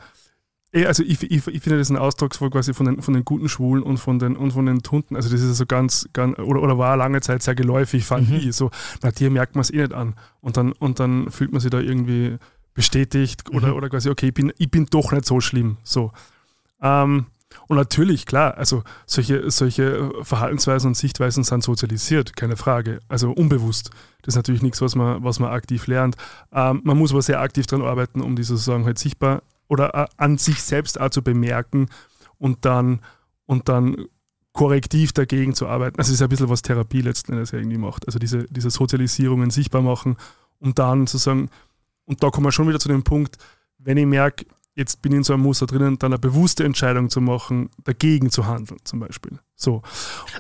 also ich, ich, ich finde das ein Ausdrucksvoll quasi von den, von den guten Schwulen und von den, und von den Tunden. Also das ist so ganz, ganz oder, oder war lange Zeit sehr geläufig, fand Mhm. ich. So, na, dir merkt man es eh nicht an. Und dann, und dann fühlt man sich da irgendwie bestätigt oder, Mhm. oder quasi, okay, ich bin, ich bin doch nicht so schlimm. So. Ähm, und natürlich, klar, also solche, solche Verhaltensweisen und Sichtweisen sind sozialisiert, keine Frage. Also unbewusst. Das ist natürlich nichts, was man, was man aktiv lernt. Ähm, man muss aber sehr aktiv daran arbeiten, um die sozusagen halt sichtbar oder äh, an sich selbst auch zu bemerken und dann, und dann korrektiv dagegen zu arbeiten. Also es ist ein bisschen was Therapie letzten Endes irgendwie macht. Also diese, diese Sozialisierungen sichtbar machen und dann sozusagen, und da kommen wir schon wieder zu dem Punkt, wenn ich merke, jetzt bin ich in so einem Muster drinnen, dann eine bewusste Entscheidung zu machen, dagegen zu handeln, zum Beispiel. So.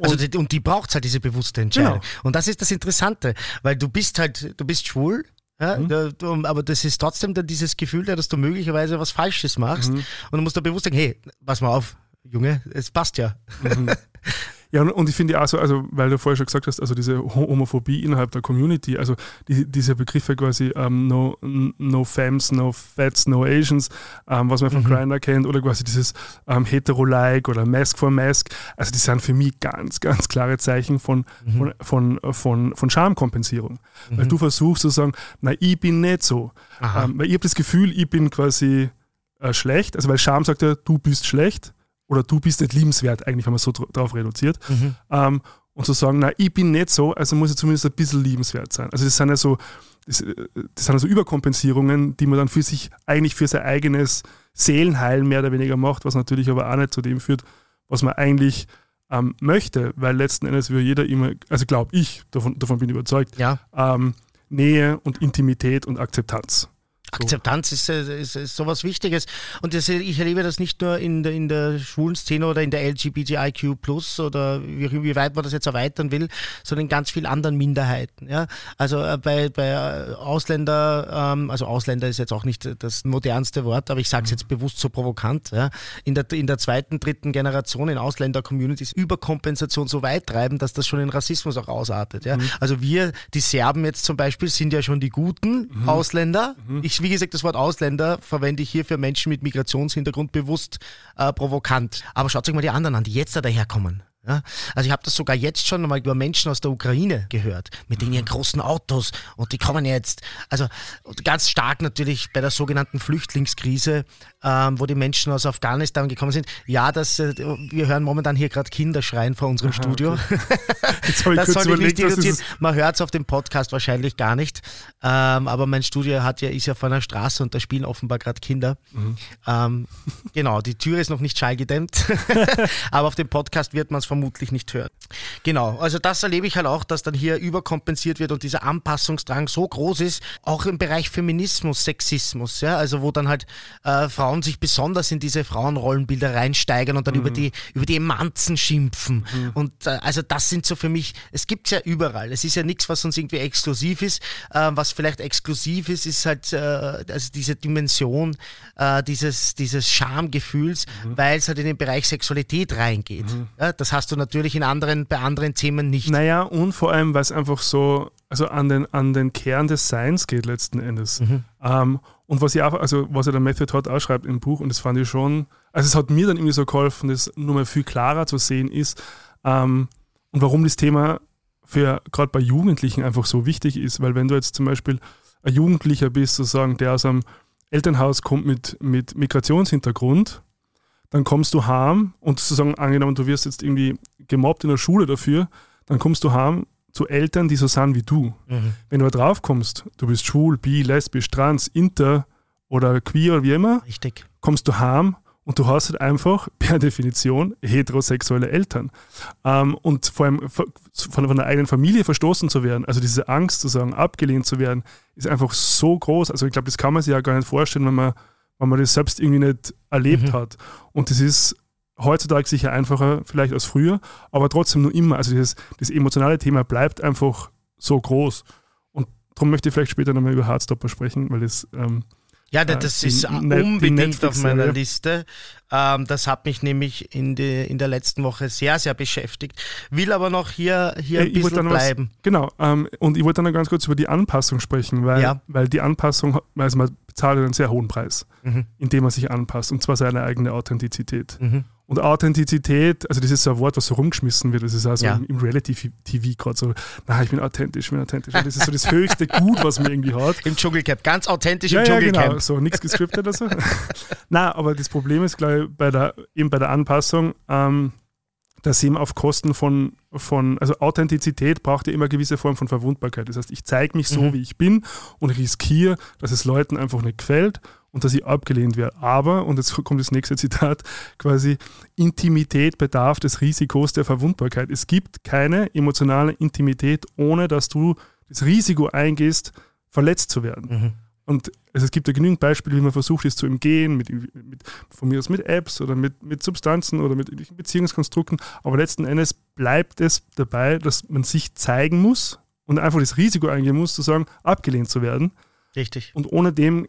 Also Und- die, und die braucht halt diese bewusste Entscheidung. Genau. Und das ist das Interessante, weil du bist halt, du bist schwul, ja, Mhm. da- du, aber das ist trotzdem dann dieses Gefühl, da, dass du möglicherweise was Falsches machst. Mhm. Und du musst da bewusst sagen, hey, pass mal auf, Junge, es passt ja. Ja, und, ich finde auch so, also, weil du vorher schon gesagt hast, also diese Ho- Homophobie innerhalb der Community, also die, diese Begriffe quasi ähm, no, no Femmes, no Fats, no Asians, ähm, was man von Mhm. Grindr kennt, oder quasi dieses ähm, Hetero-like oder Mask for Mask, also die sind für mich ganz, ganz klare Zeichen von, Mhm. von, von, von, von Schamkompensierung. Weil du versuchst zu sagen, na, ich bin nicht so. Weil ich habe das Gefühl, ich bin quasi äh, schlecht, also weil Scham sagt ja, du bist schlecht oder du bist nicht liebenswert, eigentlich, wenn man so dr- drauf reduziert. Mhm. Ähm, und zu sagen, na, ich bin nicht so, also muss ich zumindest ein bisschen liebenswert sein. Also das sind ja so, das, äh, das sind also Überkompensierungen, die man dann für sich, eigentlich für sein eigenes Seelenheil mehr oder weniger macht, was natürlich aber auch nicht zu dem führt, was man eigentlich ähm, möchte, weil letzten Endes will jeder immer, also glaube ich, davon, davon bin ich überzeugt, Ja, ähm, Nähe und Intimität und Akzeptanz. Akzeptanz ist, äh, ist, ist sowas Wichtiges. Und das, ich erlebe das nicht nur in der, in der schwulen Szene oder in der LGBTIQ oder wie, wie weit man das jetzt erweitern will, sondern in ganz vielen anderen Minderheiten. Ja? Also äh, bei, bei äh, Ausländer, ähm, also Ausländer ist jetzt auch nicht das modernste Wort, aber ich sage es jetzt bewusst so provokant. Ja? In, der, in der zweiten, dritten Generation in Ausländer-Communities Überkompensation so weit treiben, dass das schon in Rassismus auch ausartet. Ja? Also wir, die Serben jetzt zum Beispiel, sind ja schon die guten Ausländer. Ich, wie gesagt, das Wort Ausländer verwende ich hier für Menschen mit Migrationshintergrund bewusst äh, provokant. Aber schaut euch mal die anderen an, die jetzt da daherkommen. Ja? Also ich habe das sogar jetzt schon mal über Menschen aus der Ukraine gehört, mit denen ihren großen Autos und die kommen jetzt, also ganz stark natürlich bei der sogenannten Flüchtlingskrise, ähm, wo die Menschen aus Afghanistan gekommen sind. Ja, das, äh, wir hören momentan hier gerade Kinder schreien vor unserem Studio. Jetzt habe ich Das kurz soll ich nicht was reduzieren. Man hört es auf dem Podcast wahrscheinlich gar nicht. Ähm, aber mein Studio hat ja, ist ja vor einer Straße und da spielen offenbar gerade Kinder. Mhm. Ähm, genau, die Tür ist noch nicht schallgedämmt. aber auf dem Podcast wird man es vermutlich nicht hören. Genau, also das erlebe ich halt auch, dass dann hier überkompensiert wird und dieser Anpassungsdrang so groß ist, auch im Bereich Feminismus, Sexismus, ja, also wo dann halt äh, Frauen sich besonders in diese Frauenrollenbilder reinsteigern und dann über die über die Emanzen schimpfen und äh, also das sind so für mich, es gibt's ja überall, es ist ja nichts, was uns irgendwie exklusiv ist, äh, was vielleicht exklusiv ist, ist halt äh, also diese Dimension äh, dieses dieses Schamgefühls, weil es halt in den Bereich Sexualität reingeht. Ja, das hast du natürlich in anderen bei anderen Themen nicht. Naja, und vor allem, weil es einfach so, also an den, an den Kern des Seins geht letzten Endes. Mhm. Ähm, und was auch, also was er der Method Todd ausschreibt im Buch, und das fand ich schon, also es hat mir dann irgendwie so geholfen, das nur mal viel klarer zu sehen ist, ähm, und warum das Thema für gerade bei Jugendlichen einfach so wichtig ist, weil wenn du jetzt zum Beispiel ein Jugendlicher bist, sozusagen, der aus einem Elternhaus kommt mit, mit Migrationshintergrund, dann kommst du heim und sozusagen angenommen, du wirst jetzt irgendwie gemobbt in der Schule dafür, dann kommst du heim zu Eltern, die so sind wie du. Mhm. Wenn du da drauf kommst, du bist schwul, bi, lesbisch, trans, inter oder queer oder wie immer, Richtig. kommst du heim und du hast halt einfach per Definition heterosexuelle Eltern. Ähm, und vor allem von, von der eigenen Familie verstoßen zu werden, also diese Angst zu sagen, abgelehnt zu werden, ist einfach so groß. Also ich glaube, das kann man sich ja gar nicht vorstellen, wenn man, wenn man das selbst irgendwie nicht erlebt mhm. hat. Und das ist heutzutage sicher einfacher vielleicht als früher, aber trotzdem nur immer. Also dieses, das emotionale Thema bleibt einfach so groß. Und darum möchte ich vielleicht später nochmal über Hardstopper sprechen, weil das ähm, ja, das ist unbedingt auf meiner Liste. Ähm, das hat mich nämlich in, die, in der letzten Woche sehr, sehr beschäftigt. Will aber noch hier, hier ein bisschen bleiben. Was, genau. Ähm, und ich wollte dann noch ganz kurz über die Anpassung sprechen, weil, ja. weil die Anpassung, also man zahlt einen sehr hohen Preis, mhm. indem man sich anpasst, und zwar seine eigene Authentizität. Mhm. Und Authentizität, also das ist so ein Wort, was so rumgeschmissen wird, das ist also ja. im Reality-TV gerade so, na, ich bin authentisch, ich bin authentisch. Und das ist so das höchste Gut, was man irgendwie hat. Im Dschungelcamp, ganz authentisch ja, im Dschungelcamp. Ja, genau, so nichts gescriptet oder so. na, aber das Problem ist, glaube ich, bei der, eben bei der Anpassung, ähm, dass eben auf Kosten von, von, also Authentizität braucht ja immer eine gewisse Form von Verwundbarkeit. Das heißt, ich zeige mich so, mhm. wie ich bin und riskiere, dass es Leuten einfach nicht gefällt und dass ich abgelehnt werde. Aber, und jetzt kommt das nächste Zitat, quasi Intimität bedarf des Risikos der Verwundbarkeit. Es gibt keine emotionale Intimität, ohne dass du das Risiko eingehst, verletzt zu werden. Mhm. Und also es gibt ja genügend Beispiele, wie man versucht, es zu umgehen, mit, mit, von mir aus mit Apps oder mit, mit Substanzen oder mit Beziehungskonstrukten. Aber letzten Endes bleibt es dabei, dass man sich zeigen muss und einfach das Risiko eingehen muss, zu sagen, abgelehnt zu werden. Richtig. Und ohne dem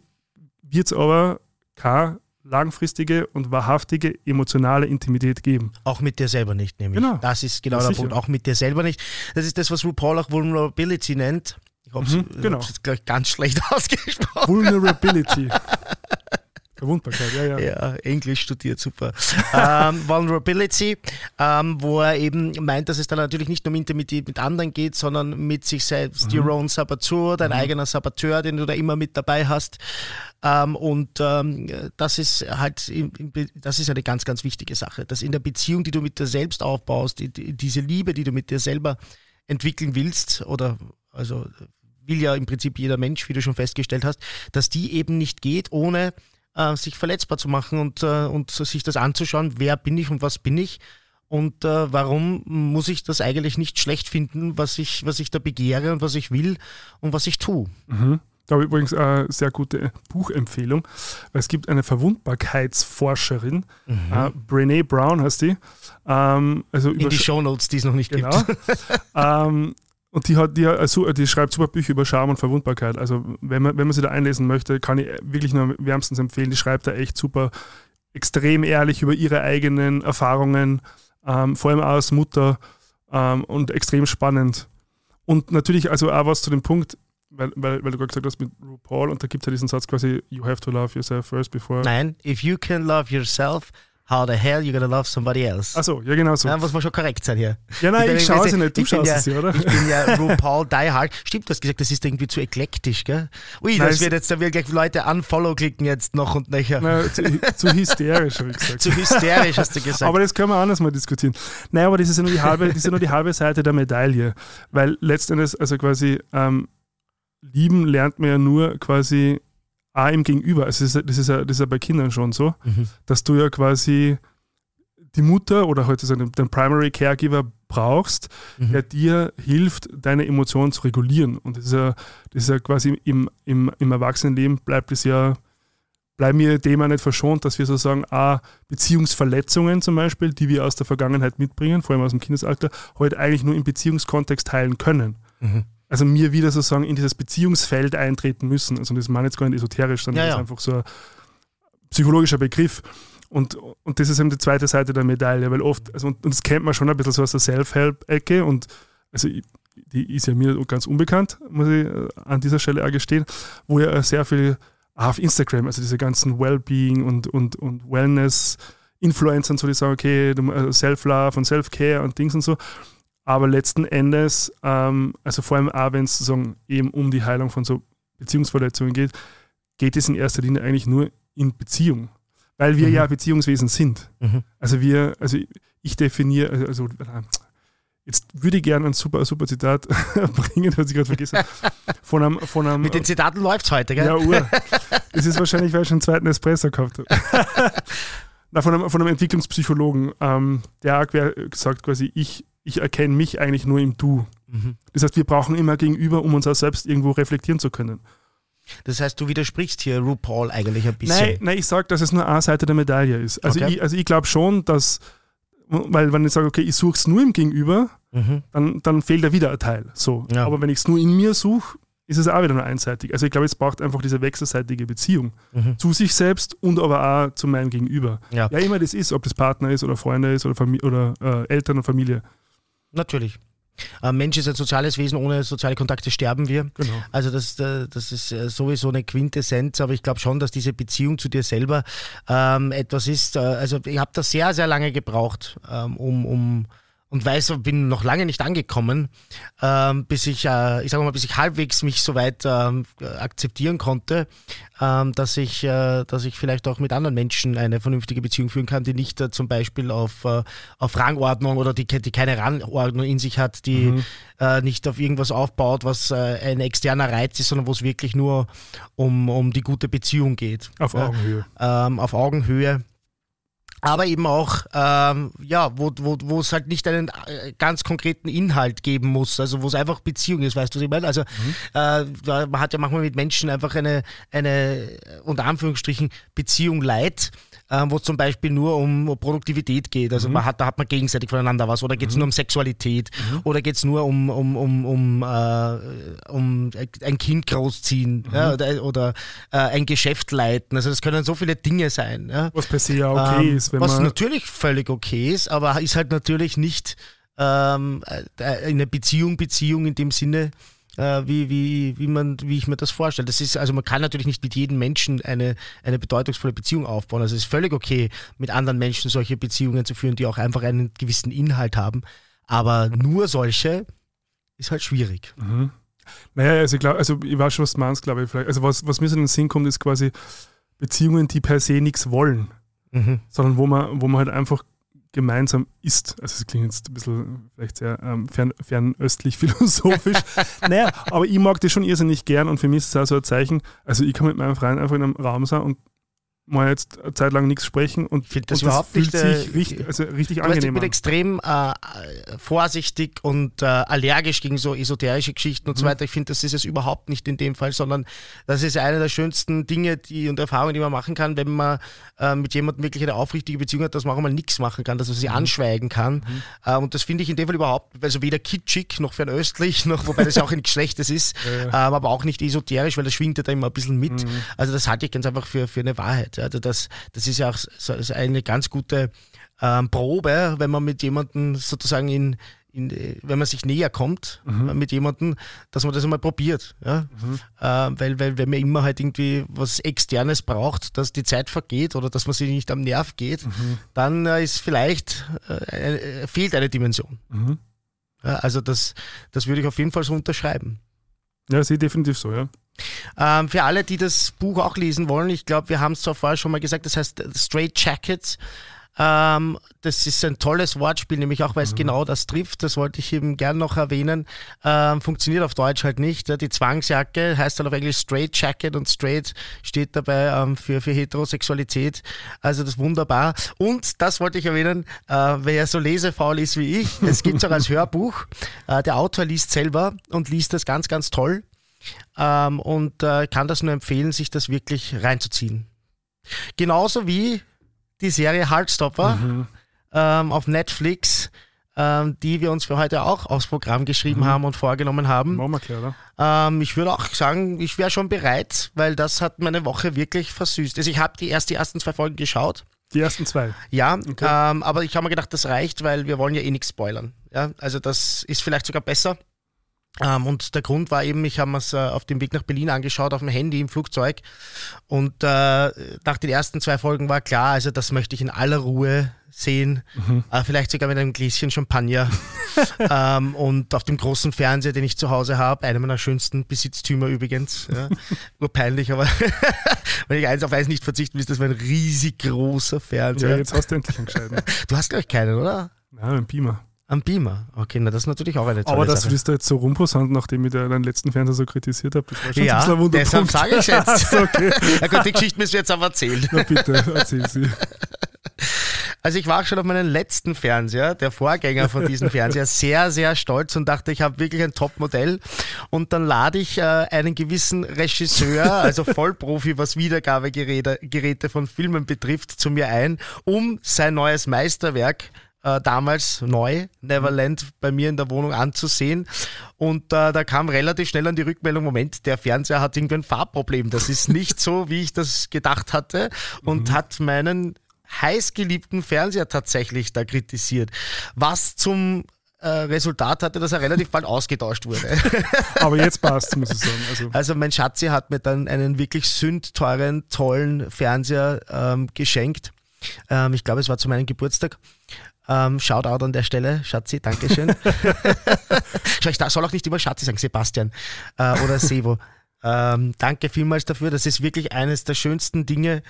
wird es aber keine langfristige und wahrhaftige emotionale Intimität geben. Auch mit dir selber nicht, nämlich. Genau. Das ist genau das der Punkt. Auch mit dir selber nicht. Das ist das, was RuPaul auch Vulnerability nennt. Ich habe es mhm, genau. jetzt ganz schlecht ausgesprochen. Vulnerability. Verwundbarkeit, ja, ja. Ja, Englisch studiert, super. ähm, Vulnerability, ähm, wo er eben meint, dass es dann natürlich nicht nur um Intimität mit anderen geht, sondern mit sich selbst. Mhm. Your own Saboteur, dein mhm. eigener Saboteur, den du da immer mit dabei hast. Ähm, und ähm, das ist halt, das ist eine ganz, ganz wichtige Sache, dass in der Beziehung, die du mit dir selbst aufbaust, die, die, diese Liebe, die du mit dir selber entwickeln willst oder also will ja im Prinzip jeder Mensch, wie du schon festgestellt hast, dass die eben nicht geht, ohne äh, sich verletzbar zu machen und, äh, und sich das anzuschauen, wer bin ich und was bin ich und äh, warum muss ich das eigentlich nicht schlecht finden, was ich, was ich da begehre und was ich will und was ich tue. Mhm. Da habe ich übrigens eine sehr gute Buchempfehlung, weil es gibt eine Verwundbarkeitsforscherin, mhm. äh, Brene Brown heißt die. Ähm, also In die Shownotes, die es noch nicht genau. gibt. ähm, und die, hat, die, also, die schreibt super Bücher über Charme und Verwundbarkeit. Also wenn man, wenn man sie da einlesen möchte, kann ich wirklich nur wärmstens empfehlen. Die schreibt da echt super, extrem ehrlich über ihre eigenen Erfahrungen, ähm, vor allem als Mutter ähm, und extrem spannend. Und natürlich, also auch was zu dem Punkt, weil, weil, weil du gerade gesagt hast mit RuPaul und da gibt es ja diesen Satz quasi, you have to love yourself first before. Nein, if you can love yourself, How the hell you gonna love somebody else? Achso, ja genau so. Ja, muss man schon korrekt sein hier. Ja, nein, ich, ich schaue sie nicht, du schaust ja, sie, oder? Ich bin ja RuPaul Die Hard. Stimmt, du hast gesagt, das ist irgendwie zu eklektisch, gell? Ui, nein, das wird jetzt, da wird gleich Leute unfollow klicken jetzt noch und nachher. Nein, zu, zu, hysterisch, habe ich gesagt. zu hysterisch hast du gesagt. aber das können wir anders mal diskutieren. Nein, aber das ist ja nur die halbe, das ist ja nur die halbe Seite der Medaille. Weil letztendlich, also quasi, ähm, lieben lernt man ja nur quasi im Gegenüber. Also das ist, das ist, ja, das ist ja bei Kindern schon so, mhm. dass du ja quasi die Mutter oder heute halt den Primary Caregiver brauchst, mhm. der dir hilft, deine Emotionen zu regulieren. Und das ist ja, das ist ja quasi im, im, im Erwachsenenleben bleibt es ja, bleiben wir dem ja nicht verschont, dass wir sozusagen auch Beziehungsverletzungen zum Beispiel, die wir aus der Vergangenheit mitbringen, vor allem aus dem Kindesalter, heute eigentlich nur im Beziehungskontext heilen können. Mhm. Also mir wieder sozusagen in dieses Beziehungsfeld eintreten müssen. Also das meine ich jetzt gar nicht esoterisch, sondern ja, ja. das ist einfach so ein psychologischer Begriff. Und, und das ist eben die zweite Seite der Medaille, weil oft, also, und, und das kennt man schon ein bisschen so aus der Self-Help-Ecke und also die ist ja mir ganz unbekannt, muss ich äh, an dieser Stelle auch gestehen, wo ja sehr viel auf Instagram, also diese ganzen Wellbeing und, und, und Wellness-Influencern, so die sagen, okay, äh, Self-Love und Self-Care und Dings und so. Aber letzten Endes, ähm, also vor allem auch, wenn es eben um die Heilung von so Beziehungsverletzungen geht, geht es in erster Linie eigentlich nur in Beziehung. Weil wir mhm. ja Beziehungswesen sind. Mhm. Also wir, also ich definiere, also, also Jetzt würde ich gerne ein super, super Zitat bringen, was ich gerade vergessen von einem, von einem, Mit den Zitaten läuft es heute, gell? Ja, Uhr. Das ist wahrscheinlich, weil ich schon einen zweiten Espresso gehabt habe. Na, von, einem, von einem Entwicklungspsychologen, ähm, der hat gesagt quasi, ich, ich erkenne mich eigentlich nur im Du. Mhm. Das heißt, wir brauchen immer gegenüber, um uns auch selbst irgendwo reflektieren zu können. Das heißt, du widersprichst hier RuPaul eigentlich ein bisschen. Nein, nein ich sage, dass es nur eine Seite der Medaille ist. Also okay. ich, also ich glaube schon, dass weil wenn ich sage, okay, ich suche es nur im Gegenüber, mhm. dann, dann fehlt ja wieder ein Teil. So. Ja. Aber wenn ich es nur in mir suche, ist es auch wieder nur einseitig. Also ich glaube, es braucht einfach diese wechselseitige Beziehung mhm. zu sich selbst und aber auch zu meinem Gegenüber. Ja. ja, immer das ist, ob das Partner ist oder Freunde ist oder, Famili oder äh, Eltern und Familie. Natürlich. Ein Mensch ist ein soziales Wesen, ohne soziale Kontakte sterben wir. Genau. Also das, äh, das ist äh, sowieso eine Quintessenz, aber ich glaube schon, dass diese Beziehung zu dir selber ähm, etwas ist. Äh, also ich habe das sehr, sehr lange gebraucht, ähm, um, um und weiß, bin noch lange nicht angekommen, ähm, bis ich, äh, ich sage mal, bis ich halbwegs mich soweit ähm, akzeptieren konnte, ähm, dass ich, äh, dass ich vielleicht auch mit anderen Menschen eine vernünftige Beziehung führen kann, die nicht äh, zum Beispiel auf, äh, auf Rangordnung oder die, die keine Rangordnung in sich hat, die mhm. Äh, nicht auf irgendwas aufbaut, was äh, ein externer Reiz ist, sondern wo es wirklich nur um, um die gute Beziehung geht. Auf Augenhöhe. Ähm, auf Augenhöhe aber eben auch, ähm, ja, wo, wo, wo es halt nicht einen äh, ganz konkreten Inhalt geben muss, also wo es einfach Beziehung ist, weißt du, was ich meine? Also mhm. äh, man hat ja manchmal mit Menschen einfach eine, eine unter Anführungsstrichen Beziehung leid ähm, wo es zum Beispiel nur um Produktivität geht. Also mhm. man hat, da hat man gegenseitig voneinander was. Oder geht es mhm. nur um Sexualität? Mhm. Oder geht es nur um, um, um, um, äh, um ein Kind großziehen ja? Mhm. oder, oder äh, ein Geschäft leiten? Also das können so viele Dinge sein. Ja? Was per se ja okay ähm, ist. was natürlich völlig okay ist, aber ist halt natürlich nicht ähm, äh, eine Beziehung, Beziehung in dem Sinne, äh, wie, wie, wie, man, wie ich mir das vorstelle. Das ist, also man kann natürlich nicht mit jedem Menschen eine, eine bedeutungsvolle Beziehung aufbauen. Also es ist völlig okay, mit anderen Menschen solche Beziehungen zu führen, die auch einfach einen gewissen Inhalt haben. Aber nur solche ist halt schwierig. Mhm. Naja, also ich glaube, also ich weiß schon, was du meinst, glaube ich. Vielleicht. Also was, was mir so in den Sinn kommt, ist quasi Beziehungen, die per se nichts wollen. Mhm. Sondern wo man, wo man halt einfach gemeinsam ist. Also es klingt jetzt ein bisschen vielleicht sehr ähm, fern, fernöstlich philosophisch. naja, aber ich mag das schon irrsinnig gern und für mich ist es auch so ein Zeichen. Also ich kann mit meinem Freund einfach in einem Raum sein und mal jetzt eine Zeit lang nichts sprechen und, ich das, und überhaupt fühlt nicht, sich äh, richtig, also richtig du angenehm Ich bin extrem äh, vorsichtig und äh, allergisch gegen so esoterische Geschichten und mhm. so weiter. Ich finde, das ist es überhaupt nicht in dem Fall, sondern das ist eine der schönsten Dinge die, und Erfahrungen, die man machen kann, wenn man äh, mit jemandem wirklich eine aufrichtige Beziehung hat, dass man auch mal nichts machen kann, dass man sie mhm. anschweigen kann. Mhm. Äh, und das finde ich in dem Fall überhaupt, also weder kitschig noch fernöstlich, noch, wobei das auch nichts Schlechtes ist, ja, ja. Ähm, aber auch nicht esoterisch, weil das schwingt ja da immer ein bisschen mit. Mhm. Also das halte ich ganz einfach für, für eine Wahrheit. Ja. Also das, das ist ja auch so, ist eine ganz gute ähm, Probe, wenn man mit jemandem sozusagen in, in, wenn man sich näher kommt mhm. mit jemandem, dass man das einmal probiert. Ja? Mhm. Äh, weil, weil wenn man immer halt irgendwie was Externes braucht, dass die Zeit vergeht oder dass man sich nicht am Nerv geht, mhm. dann äh, ist vielleicht äh, fehlt eine Dimension. Mhm. Ja, also das, das würde ich auf jeden Fall so unterschreiben. Ja, sehe definitiv so, ja. Ähm, für alle, die das Buch auch lesen wollen, ich glaube, wir haben es zwar vorher schon mal gesagt, das heißt Straight Jackets. Ähm, das ist ein tolles Wortspiel, nämlich auch, weil es mhm. genau das trifft. Das wollte ich eben gern noch erwähnen. Ähm, funktioniert auf Deutsch halt nicht. Die Zwangsjacke heißt dann auf Englisch Straight Jacket und Straight steht dabei ähm, für, für Heterosexualität. Also das ist wunderbar. Und das wollte ich erwähnen, äh, wer so lesefaul ist wie ich, es gibt es auch als Hörbuch. Äh, der Autor liest selber und liest das ganz, ganz toll ähm, und äh, kann das nur empfehlen, sich das wirklich reinzuziehen. Genauso wie die Serie Heartstopper mhm. ähm, auf Netflix, ähm, die wir uns für heute auch aufs Programm geschrieben mhm. haben und vorgenommen haben. Machen wir klar, ähm, ich würde auch sagen, ich wäre schon bereit, weil das hat meine Woche wirklich versüßt. Also ich habe die, erst die ersten zwei Folgen geschaut. Die ersten zwei? Ja, okay. ähm, aber ich habe mir gedacht, das reicht, weil wir wollen ja eh nichts spoilern. Ja? Also das ist vielleicht sogar besser. Ähm, und der Grund war eben, ich habe mir es äh, auf dem Weg nach Berlin angeschaut, auf dem Handy im Flugzeug. Und äh, nach den ersten zwei Folgen war klar, also das möchte ich in aller Ruhe sehen, mhm. äh, vielleicht sogar mit einem Gläschen Champagner ähm, und auf dem großen Fernseher, den ich zu Hause habe, einer meiner schönsten Besitztümer übrigens, ja. nur peinlich, aber wenn ich eins auf eins nicht verzichten will, ist das ein riesig großer Fernseher. Ja, jetzt hast du endlich einen gescheiten. Du hast glaube ich keinen, oder? Ja, ein Beamer. Am Beamer, okay, na das ist natürlich auch eine tolle Aber das Sache. willst du jetzt so rumposant, nachdem ich deinen letzten Fernseher so kritisiert habe, das war schon ja, ein deshalb sage ich jetzt. okay. Na gut, die Geschichte müssen wir jetzt aber erzählen. Na bitte, erzähl sie. Also ich war schon auf meinen letzten Fernseher, der Vorgänger von diesem Fernseher, sehr, sehr stolz und dachte, ich habe wirklich ein Top-Modell. Und dann lade ich äh, einen gewissen Regisseur, also Vollprofi, was Wiedergabegeräte Geräte von Filmen betrifft, zu mir ein, um sein neues Meisterwerk äh, damals neu, Neverland, bei mir in der Wohnung anzusehen. Und äh, da kam relativ schnell an die Rückmeldung, Moment, der Fernseher hat irgendwie ein Farbproblem. Das ist nicht so, wie ich das gedacht hatte. Und mhm. hat meinen heißgeliebten Fernseher tatsächlich da kritisiert. Was zum äh, Resultat hatte, dass er relativ bald ausgetauscht wurde. Aber jetzt passt, muss ich sagen. Also, also mein Schatzi hat mir dann einen wirklich sündteuren, tollen Fernseher ähm, geschenkt. Ähm, ich glaube, es war zu meinem Geburtstag. Ähm, Shoutout an der Stelle, Schatzi, Dankeschön. ich soll auch nicht immer Schatzi sagen, Sebastian äh, oder Sevo. Ähm, danke vielmals dafür. Das ist wirklich eines der schönsten Dinge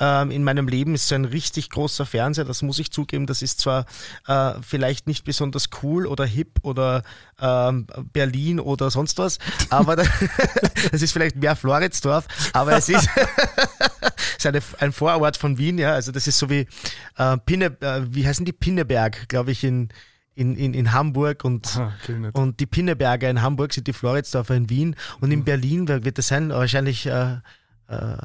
ähm, in meinem Leben. Ist so ein richtig großer Fernseher, das muss ich zugeben. Das ist zwar äh, vielleicht nicht besonders cool oder hip oder ähm, Berlin oder sonst was, aber das ist vielleicht mehr Floridsdorf, aber es ist ist eine, ein Vorort von Wien, ja. Also das ist so wie äh, Pinne, äh, wie heißen die Pinneberg, glaube ich, in, in, in, in Hamburg und, Aha, und die Pinneberger in Hamburg sind die Floridsdorfer in Wien und in mhm. Berlin wird das sein, wahrscheinlich äh, äh,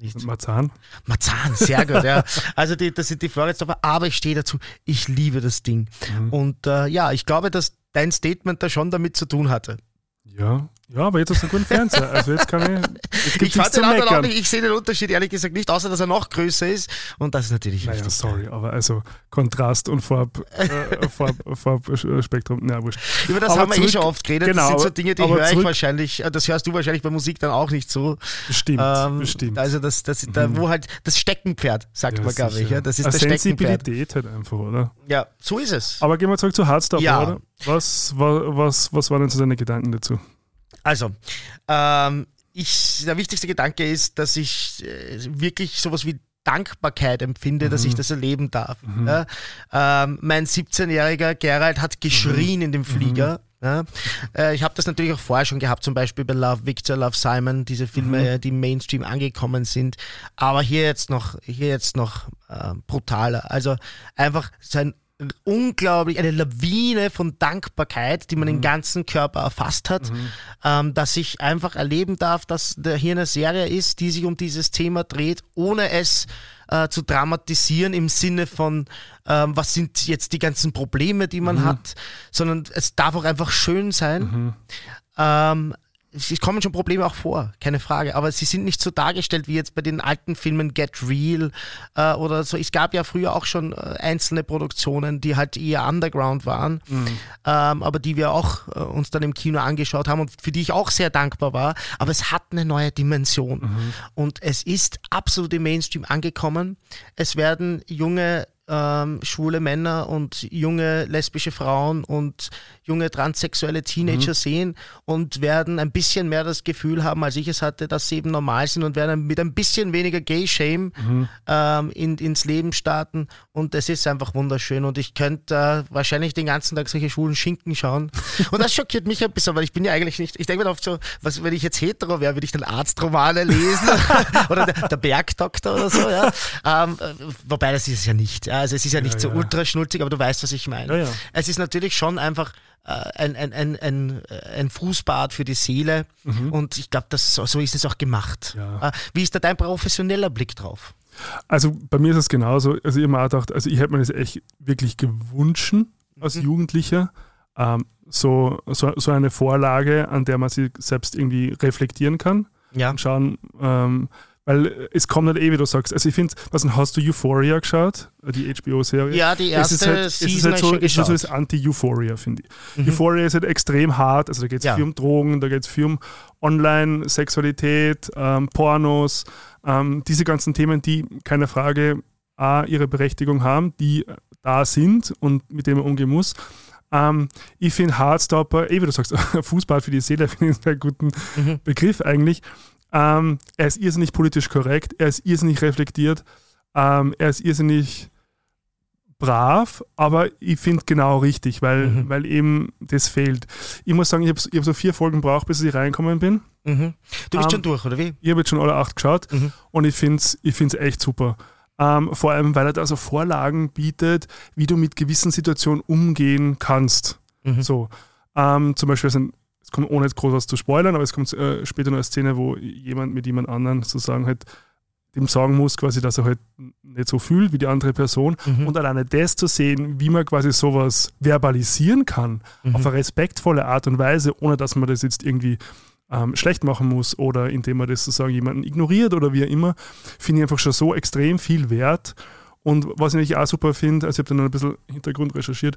nicht. Marzahn? Marzahn, sehr gut, ja. Also die, das sind die Floridsdorfer, aber ich stehe dazu, ich liebe das Ding. Mhm. Und äh, ja, ich glaube, dass dein Statement da schon damit zu tun hatte. Ja, ja, aber jetzt hast du einen guten Fernseher. Also jetzt kann ich. Jetzt ich fand den anderen auch nicht, ich sehe den Unterschied ehrlich gesagt nicht, außer dass er noch größer ist. Und das ist natürlich naja, wichtig. sorry, aber also Kontrast und Farb, äh, Farb, Farbspektrum, na wurscht. Über das aber haben wir zurück, eh schon oft geredet. Genau, das sind so Dinge, die höre ich wahrscheinlich, äh, das hörst du wahrscheinlich bei Musik dann auch nicht so. Bestimmt, ähm, bestimmt. Also das, das, da, mhm. wo halt das Steckenpferd, sagt ja, man, glaube ich. Ja, das ist Eine das Sensibilität halt einfach, oder? Ja, so ist es. Aber gehen wir zurück zu Hardstopper, ja. oder? Was, was, was, was waren denn so deine Gedanken dazu? Also, ähm, ich, der wichtigste Gedanke ist, dass ich äh, wirklich sowas wie Dankbarkeit empfinde, mhm. dass ich mhm. das erleben darf. Mhm. Ja, ähm, mein 17-jähriger Gerald hat geschrien mhm. in dem Flieger. Mhm. Ja, äh, ich habe das natürlich auch vorher schon gehabt, zum Beispiel bei Love Victor, Love Simon, diese Filme, mhm. die im Mainstream angekommen sind. Aber hier jetzt noch, hier jetzt noch äh, brutaler. Also einfach sein unglaublich, eine Lawine von Dankbarkeit, die man mhm. den ganzen Körper erfasst hat, mhm. ähm, dass ich einfach erleben darf, dass hier eine Serie ist, die sich um dieses Thema dreht, ohne es äh, zu dramatisieren im Sinne von, ähm, was sind jetzt die ganzen Probleme, die man mhm. hat, sondern es darf auch einfach schön sein. Mhm. Ähm, es kommen schon Probleme auch vor, keine Frage, aber sie sind nicht so dargestellt wie jetzt bei den alten Filmen Get Real äh, oder so. Es gab ja früher auch schon äh, einzelne Produktionen, die halt eher underground waren, mhm. ähm, aber die wir auch äh, uns dann im Kino angeschaut haben und für die ich auch sehr dankbar war. Aber es hat eine neue Dimension mhm. und es ist absolut im Mainstream angekommen. Es werden junge ähm, schwule Männer und junge lesbische Frauen und junge transsexuelle Teenager mhm. sehen und werden ein bisschen mehr das Gefühl haben, als ich es hatte, dass sie eben normal sind und werden mit ein bisschen weniger Gay-Shame mhm. ähm, in, ins Leben starten und es ist einfach wunderschön und ich könnte äh, wahrscheinlich den ganzen Tag solche schwulen Schinken schauen und das schockiert mich ein bisschen, weil ich bin ja eigentlich nicht, ich denke mir oft so, was, wenn ich jetzt hetero wäre, würde ich dann Arztromane lesen oder der, der, Bergdoktor oder so, ja. Ähm, äh, wobei das ist es ja nicht, ja. Also es ist ja nicht so ultra schnulzig, aber du weißt, was ich meine. Es ist natürlich schon einfach äh, ein, ein, ein, ein, ein Fußbad für die Seele mhm. und ich glaube, so, so ist es auch gemacht. Äh, wie ist da dein professioneller Blick drauf? Also bei mir ist es genauso. Also ich habe mir auch gedacht, also ich hätte mir das echt wirklich gewünscht als mhm. Jugendlicher. Ähm, so, so, so eine Vorlage, an der man sich selbst irgendwie reflektieren kann ja. und schauen, ähm, weil es kommt nicht eh, wie du sagst. Also ich finde, was hast du Euphoria geschaut? Die HBO-Serie? Ja, die erste es ist halt, Season es ist halt so, es ist so das Anti-Euphoria, finde ich. Mhm. Euphoria ist halt extrem hart. Also da geht es ja. viel um Drogen, da geht es viel um Online-Sexualität, ähm, Pornos, ähm, diese ganzen Themen, die, keine Frage, auch ihre Berechtigung haben, die da sind und mit denen man umgehen muss. Ähm, ich finde Hardstopper, eh wie du sagst, Fußball für die Seele, finde ich einen sehr guten mhm. Begriff eigentlich. Ähm, er ist irrsinnig politisch korrekt, er ist irrsinnig reflektiert, ähm, er ist irrsinnig brav, aber ich finde genau richtig, weil, mhm. weil eben das fehlt. Ich muss sagen, ich habe hab so vier Folgen gebraucht, bis ich reinkommen bin. Mhm. Du bist um, schon durch, oder wie? Ich habe jetzt schon alle acht geschaut mhm. und ich finde es ich find's echt super. Um, vor allem, weil er da so Vorlagen bietet, wie du mit gewissen Situationen umgehen kannst. Mhm. So, um, zum Beispiel, also, es kommt ohne jetzt groß was zu spoilern, aber es kommt äh, später noch eine Szene, wo jemand mit jemand anderen sozusagen halt dem sagen muss, quasi, dass er halt nicht so fühlt wie die andere Person. Mhm. Und alleine das zu sehen, wie man quasi sowas verbalisieren kann, mhm. auf eine respektvolle Art und Weise, ohne dass man das jetzt irgendwie ähm, schlecht machen muss oder indem man das sozusagen jemanden ignoriert oder wie auch immer, finde ich einfach schon so extrem viel wert. Und was ich auch super finde, also ich habe dann ein bisschen Hintergrund recherchiert,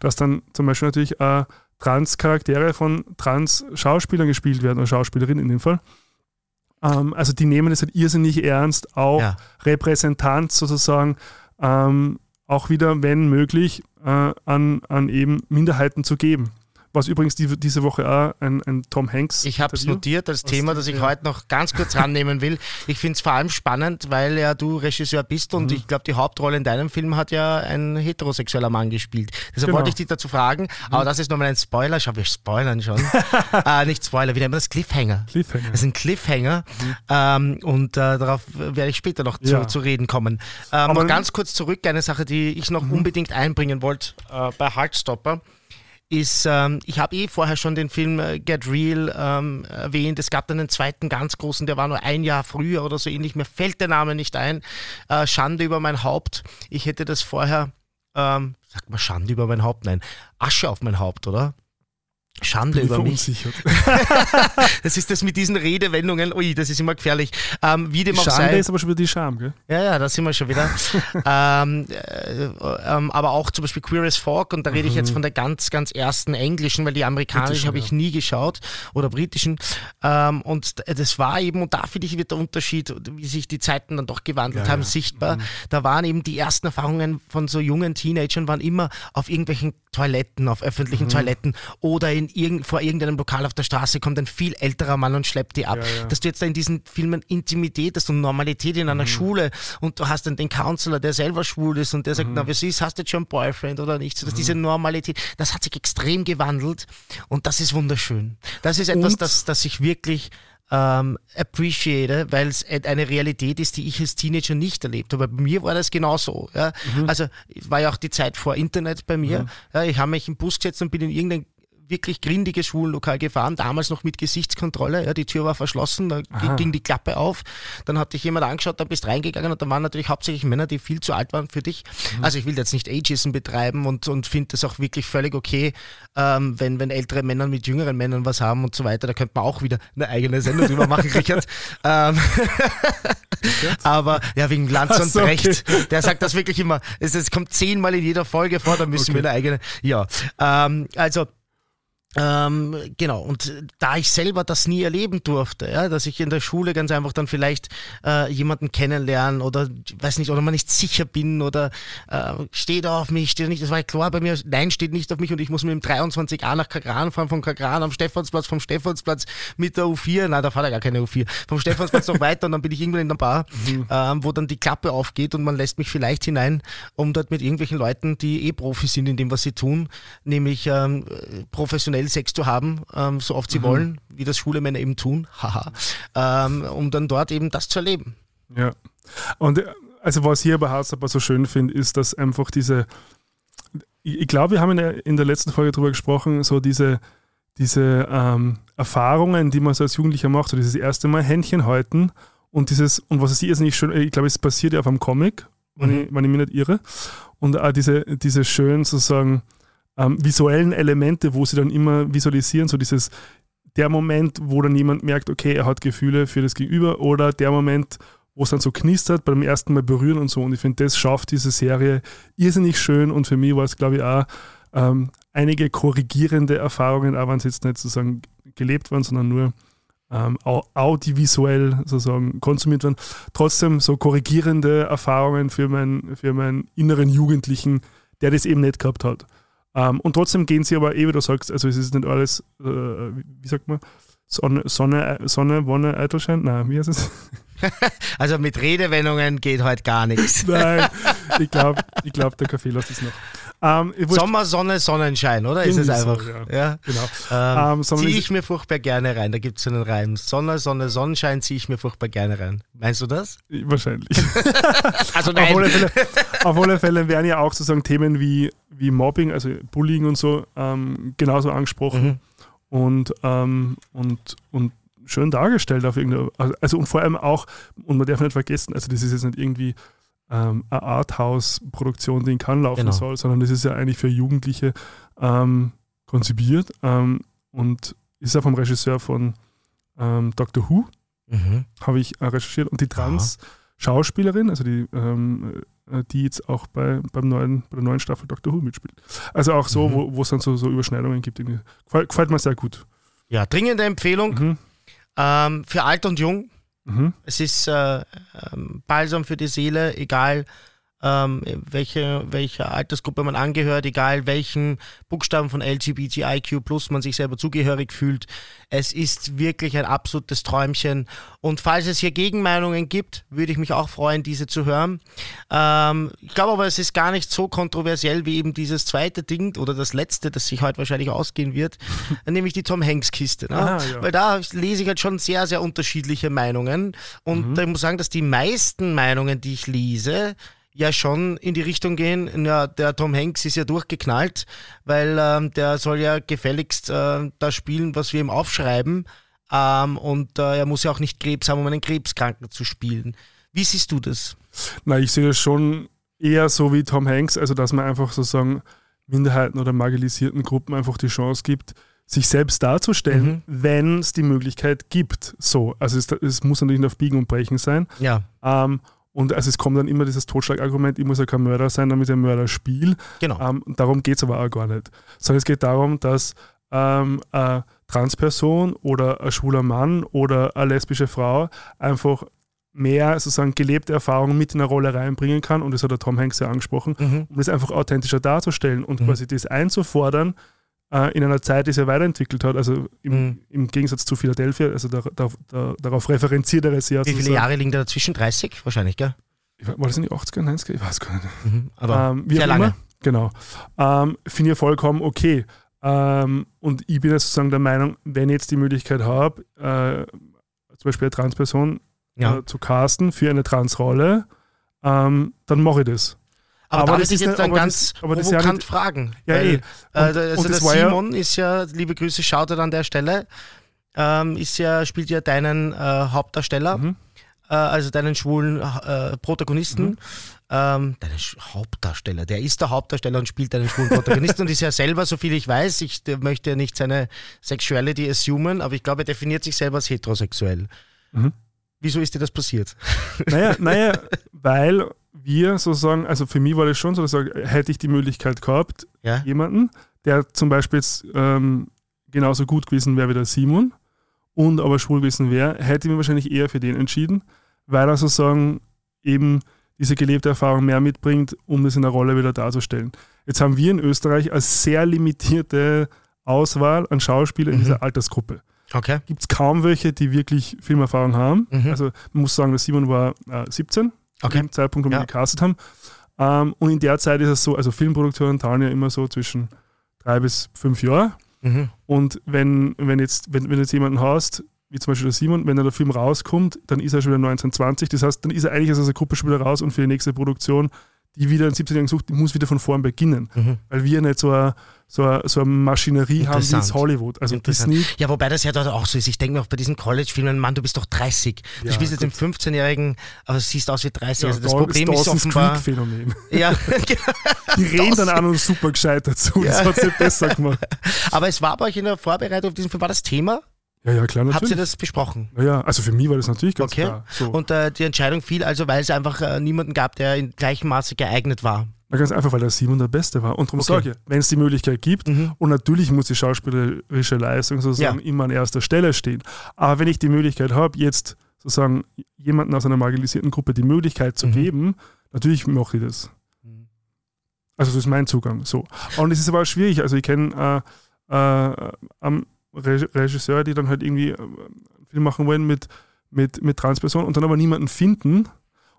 dass dann zum Beispiel natürlich äh, Trans-Charaktere von Trans-Schauspielern gespielt werden oder Schauspielerinnen in dem Fall. Ähm, also die nehmen es halt irrsinnig ernst, auch ja. Repräsentanz sozusagen, ähm, auch wieder, wenn möglich, äh, an, an eben Minderheiten zu geben was übrigens die, diese Woche auch ein, ein Tom Hanks. Ich habe es notiert als Thema, das ich ja. heute noch ganz kurz rannehmen will. Ich finde es vor allem spannend, weil ja du Regisseur bist und mhm. ich glaube, die Hauptrolle in deinem Film hat ja ein heterosexueller Mann gespielt. Deshalb genau. wollte ich dich dazu fragen, mhm. aber das ist nochmal ein Spoiler. Schau, wir spoilern schon. äh, nicht Spoiler, wie nennt man das? Cliffhanger. Cliffhanger. Das ist ein Cliffhanger mhm. ähm, und äh, darauf werde ich später noch zu, ja. zu reden kommen. Ähm, noch ganz kurz zurück, eine Sache, die ich noch mhm. unbedingt einbringen wollte äh, bei Heartstopper ist, ähm, ich habe eh vorher schon den Film äh, Get Real ähm, erwähnt. Es gab dann einen zweiten ganz großen, der war nur ein Jahr früher oder so ähnlich. Mir fällt der Name nicht ein. Äh, Schande über mein Haupt. Ich hätte das vorher, ähm, sagt man Schande über mein Haupt? Nein, Asche auf mein Haupt, oder? Schande über mich. das ist das mit diesen Redewendungen. Ui, das ist immer gefährlich. Ähm, wie dem auch Schande sei. ist aber schon wieder die Scham, gell? Ja, ja, da sind wir schon wieder. ähm, äh, ähm, aber auch zum Beispiel Queer as Folk und da rede ich jetzt mhm. von der ganz, ganz ersten englischen, weil die amerikanischen habe ich nie geschaut oder britischen. Ähm, und das war eben, und da finde ich, wird der Unterschied, wie sich die Zeiten dann doch gewandelt ja, haben, ja. sichtbar. Mhm. Da waren eben die ersten Erfahrungen von so jungen Teenagern waren immer auf irgendwelchen Toiletten, auf öffentlichen mhm. Toiletten oder in irgend, vor irgendeinem Lokal auf der Straße kommt ein viel älterer Mann und schleppt die ab. Ja, ja. Dass du jetzt da in diesen Filmen Intimität hast und Normalität in einer mhm. Schule und du hast dann den Counselor, der selber schwul ist und der sagt, mhm. na, wie ist, hast du jetzt schon einen Boyfriend oder nicht? So, dass mhm. diese Normalität, das hat sich extrem gewandelt und das ist wunderschön. Das ist etwas, das, das ich wirklich ähm, appreciate, weil es eine Realität ist, die ich als Teenager nicht erlebt habe. Bei mir war das genauso. Ja. Mhm. Also war ja auch die Zeit vor Internet bei mir. Mhm. Ja, ich habe mich im Bus gesetzt und bin in irgendein wirklich grindiges Schwulenlokal gefahren, damals noch mit Gesichtskontrolle. Ja, die Tür war verschlossen, da Aha. ging die Klappe auf. Dann hat dich jemand angeschaut, dann bist reingegangen und da waren natürlich hauptsächlich Männer, die viel zu alt waren für dich. Mhm. Also ich will jetzt nicht Ageism betreiben und, und finde das auch wirklich völlig okay, ähm, wenn, wenn ältere Männer mit jüngeren Männern was haben und so weiter. Da könnte man auch wieder eine eigene Sendung drüber machen, Richard. Ähm, aber ja, wegen Lanz und so, Recht. Okay. Der sagt das wirklich immer. Es, es kommt zehnmal in jeder Folge vor, da müssen okay. wir eine eigene. Ja, ähm, also ähm, genau, und da ich selber das nie erleben durfte, ja, dass ich in der Schule ganz einfach dann vielleicht äh, jemanden kennenlernen oder weiß nicht, oder man nicht sicher bin oder äh, steht er auf mich, steht er nicht, das war klar bei mir, nein, steht nicht auf mich und ich muss mit dem 23a nach Kagran fahren, vom Kagran am Stephansplatz, vom Stephansplatz mit der U4, nein, da fahrt er gar keine U4, vom Stephansplatz noch weiter und dann bin ich irgendwann in der Bar, mhm. ähm, wo dann die Klappe aufgeht und man lässt mich vielleicht hinein, um dort mit irgendwelchen Leuten, die eh Profi sind in dem, was sie tun, nämlich ähm, professionell professionell Sex zu haben, ähm, so oft sie mhm. wollen, wie das schwule Männer eben tun, haha, ähm, um dann dort eben das zu erleben. Ja. Und äh, also was ich aber aber so schön finde, ist, dass einfach diese, ich, ich glaube, wir haben in der, in der letzten Folge darüber gesprochen, so diese, diese ähm, Erfahrungen, die man so als Jugendlicher macht, so dieses erste Mal Händchen halten und dieses, und was ist nicht schön, ich glaube, es passiert ja auf einem Comic, wenn, mhm. ich, wenn ich mich nicht irre, und auch diese, diese schön sozusagen, ähm, visuellen Elemente, wo sie dann immer visualisieren, so dieses der Moment, wo dann jemand merkt, okay, er hat Gefühle für das Gegenüber oder der Moment, wo es dann so knistert beim ersten Mal berühren und so. Und ich finde, das schafft diese Serie irrsinnig schön und für mich war es, glaube ich, auch ähm, einige korrigierende Erfahrungen, auch wenn es jetzt nicht sozusagen gelebt waren, sondern nur ähm, audiovisuell sozusagen konsumiert werden. Trotzdem so korrigierende Erfahrungen für, mein, für meinen inneren Jugendlichen, der das eben nicht gehabt hat. Ähm, und trotzdem gehen sie aber, eh wie du sagst, also es ist nicht alles, äh, wie sagt man, Sonne, Sonne, Sonne, Wonne, Eitelschein? Nein, wie heißt es? also mit Redewendungen geht heute gar nichts. Nein, ich glaube, ich glaub, der Kaffee lässt es noch. Ähm, Sommer, Sonne, Sonnenschein, oder? Ist es einfach? Ja. ja. Genau. Ähm, ähm, ziehe ich mir furchtbar gerne rein. Da gibt es einen Reim. Sonne, Sonne, Sonnenschein ziehe ich mir furchtbar gerne rein. Meinst du das? Wahrscheinlich. also nein. Auf alle, Fälle, auf alle Fälle werden ja auch sozusagen Themen wie, wie Mobbing, also Bullying und so, ähm, genauso angesprochen. Mhm. Und, ähm, und, und schön dargestellt auf irgendeine, also und vor allem auch, und man darf nicht vergessen, also das ist jetzt nicht irgendwie ähm, eine Arthouse-Produktion, die in Cannes laufen genau. soll, sondern das ist ja eigentlich für Jugendliche ähm, konzipiert ähm, und ist ja vom Regisseur von ähm, Doctor Who, mhm. habe ich äh, recherchiert, und die Trans-Schauspielerin, also die, ähm, äh, die jetzt auch bei, beim neuen, bei der neuen Staffel Doctor Who mitspielt. Also auch so, mhm. wo es dann so, so Überschneidungen gibt. Gefällt, gefällt mir sehr gut. Ja, dringende Empfehlung mhm. ähm, für alt und jung. Mhm. Es ist äh, ähm, Balsam für die Seele, egal ähm, welche, welcher Altersgruppe man angehört, egal welchen Buchstaben von LGBTIQ plus man sich selber zugehörig fühlt. Es ist wirklich ein absolutes Träumchen. Und falls es hier Gegenmeinungen gibt, würde ich mich auch freuen, diese zu hören. Ähm, ich glaube aber, es ist gar nicht so kontroversiell wie eben dieses zweite Ding oder das letzte, das sich heute wahrscheinlich ausgehen wird, nämlich die Tom Hanks Kiste. Ne? Ja. Weil da lese ich halt schon sehr, sehr unterschiedliche Meinungen. Und mhm. ich muss sagen, dass die meisten Meinungen, die ich lese, ja schon in die Richtung gehen, ja, der Tom Hanks ist ja durchgeknallt, weil ähm, der soll ja gefälligst äh, das spielen, was wir ihm aufschreiben. Ähm, und äh, er muss ja auch nicht Krebs haben, um einen Krebskranken zu spielen. Wie siehst du das? Na, ich sehe das schon eher so wie Tom Hanks, also dass man einfach sozusagen Minderheiten oder marginalisierten Gruppen einfach die Chance gibt, sich selbst darzustellen, mhm. wenn es die Möglichkeit gibt. So, also es, es, muss natürlich nicht auf Biegen und Brechen sein. Ja. Ähm, und also es kommt dann immer dieses Totschlagargument, ich muss ja kein Mörder sein, damit ich ein Mörder spiele. Genau. Ähm, darum geht es aber auch gar nicht. Sondern es geht darum, dass ähm, eine Transperson oder ein schwuler Mann oder eine lesbische Frau einfach mehr sozusagen gelebte Erfahrungen mit in eine Rolle reinbringen kann. Und das hat der Tom Hanks ja angesprochen, mhm. um es einfach authentischer darzustellen und mhm. quasi das einzufordern, äh, in einer Zeit, die sich weiterentwickelt hat, also im, mhm. im Gegensatz zu Philadelphia, also da, da, da, darauf referenziert er es ja. Wie viele Jahre liegen da dazwischen? 30 wahrscheinlich, gell? War das in die 80er, 90er? Ich weiß gar nicht. Mhm, aber ähm, sehr lange. Immer, genau. Ähm, Finde ich vollkommen okay. Ähm, und ich bin jetzt sozusagen der Meinung, wenn ich jetzt die Möglichkeit habe, äh, zum Beispiel eine Transperson ja. äh, zu casten für eine Transrolle, ähm, dann mache ich das. Aber, aber darf ich jetzt dann ganz das, provokant ja nicht, fragen? Ja, weil, eh. Und, also der Simon ist ja, liebe Grüße, schaut an der Stelle, ähm, ist ja, spielt ja deinen äh, Hauptdarsteller, mhm. äh, also deinen schwulen äh, Protagonisten. Mhm. Ähm, deinen Hauptdarsteller, der ist der Hauptdarsteller und spielt einen schwulen Protagonisten und ist ja selber, so viel ich weiß, ich möchte ja nicht seine Sexuality assumen, aber ich glaube, er definiert sich selber als heterosexuell. Mhm. Wieso ist dir das passiert? Naja, naja weil wir sozusagen, also für mich war das schon so, dass ich, hätte ich die Möglichkeit gehabt, ja. jemanden, der zum Beispiel jetzt ähm, genauso gut gewesen wäre wie der Simon und aber schwul gewesen wäre, hätte ich mich wahrscheinlich eher für den entschieden, weil er sozusagen eben diese gelebte Erfahrung mehr mitbringt, um das in der Rolle wieder darzustellen. Jetzt haben wir in Österreich eine sehr limitierte Auswahl an Schauspielern mhm. in dieser Altersgruppe. Okay. Gibt es kaum welche, die wirklich Filmerfahrung haben. Mhm. Also man muss sagen, der Simon war äh, 17 okay. dem Zeitpunkt, wo ja. wir gecastet haben. Ähm, und in der Zeit ist es so, also Filmproduktionen dauern ja immer so zwischen drei bis fünf Jahre. Mhm. Und wenn, wenn, jetzt, wenn, wenn jetzt jemanden hast, wie zum Beispiel der Simon, wenn der Film rauskommt, dann ist er schon wieder 1920. Das heißt, dann ist er eigentlich aus der Gruppe schon wieder raus und für die nächste Produktion die wieder in 17 Jahren sucht, die muss wieder von vorn beginnen. Mhm. Weil wir nicht so eine, so eine, so eine Maschinerie haben wie es Hollywood. Also Disney. Ja, wobei das ja dort auch so ist. Ich denke mir auch bei diesen College-Filmen, Mann, du bist doch 30. Du ja, spielst jetzt den 15-Jährigen, aber siehst aus wie 30. Ja, also das Problem ist, ist offenbar. Phänomen. Ja, Die reden dann auch noch super gescheit dazu. Ja. Das hat sie besser gemacht. Aber es war bei euch in der Vorbereitung auf diesen Film, war das Thema? Ja, ja, klar, natürlich. Habt ihr das besprochen? Ja, ja, also für mich war das natürlich ganz okay. klar. So. Und äh, die Entscheidung fiel also, weil es einfach äh, niemanden gab, der in gleichem Maße geeignet war. Na, ganz einfach, weil der Simon der Beste war. Und darum Okay. sage ich, wenn es die Möglichkeit gibt, Mhm. und natürlich muss die schauspielerische Leistung sozusagen Ja. immer an erster Stelle stehen. Aber wenn ich die Möglichkeit habe, jetzt sozusagen jemanden aus einer marginalisierten Gruppe die Möglichkeit zu Mhm. geben, natürlich mache ich das. Mhm. Also das ist mein Zugang. So. Und es ist aber auch schwierig. Also ich kenne äh, äh, am Re Regisseur, die dann halt irgendwie äh, einen Film machen wollen mit, mit, mit Transpersonen und dann aber niemanden finden.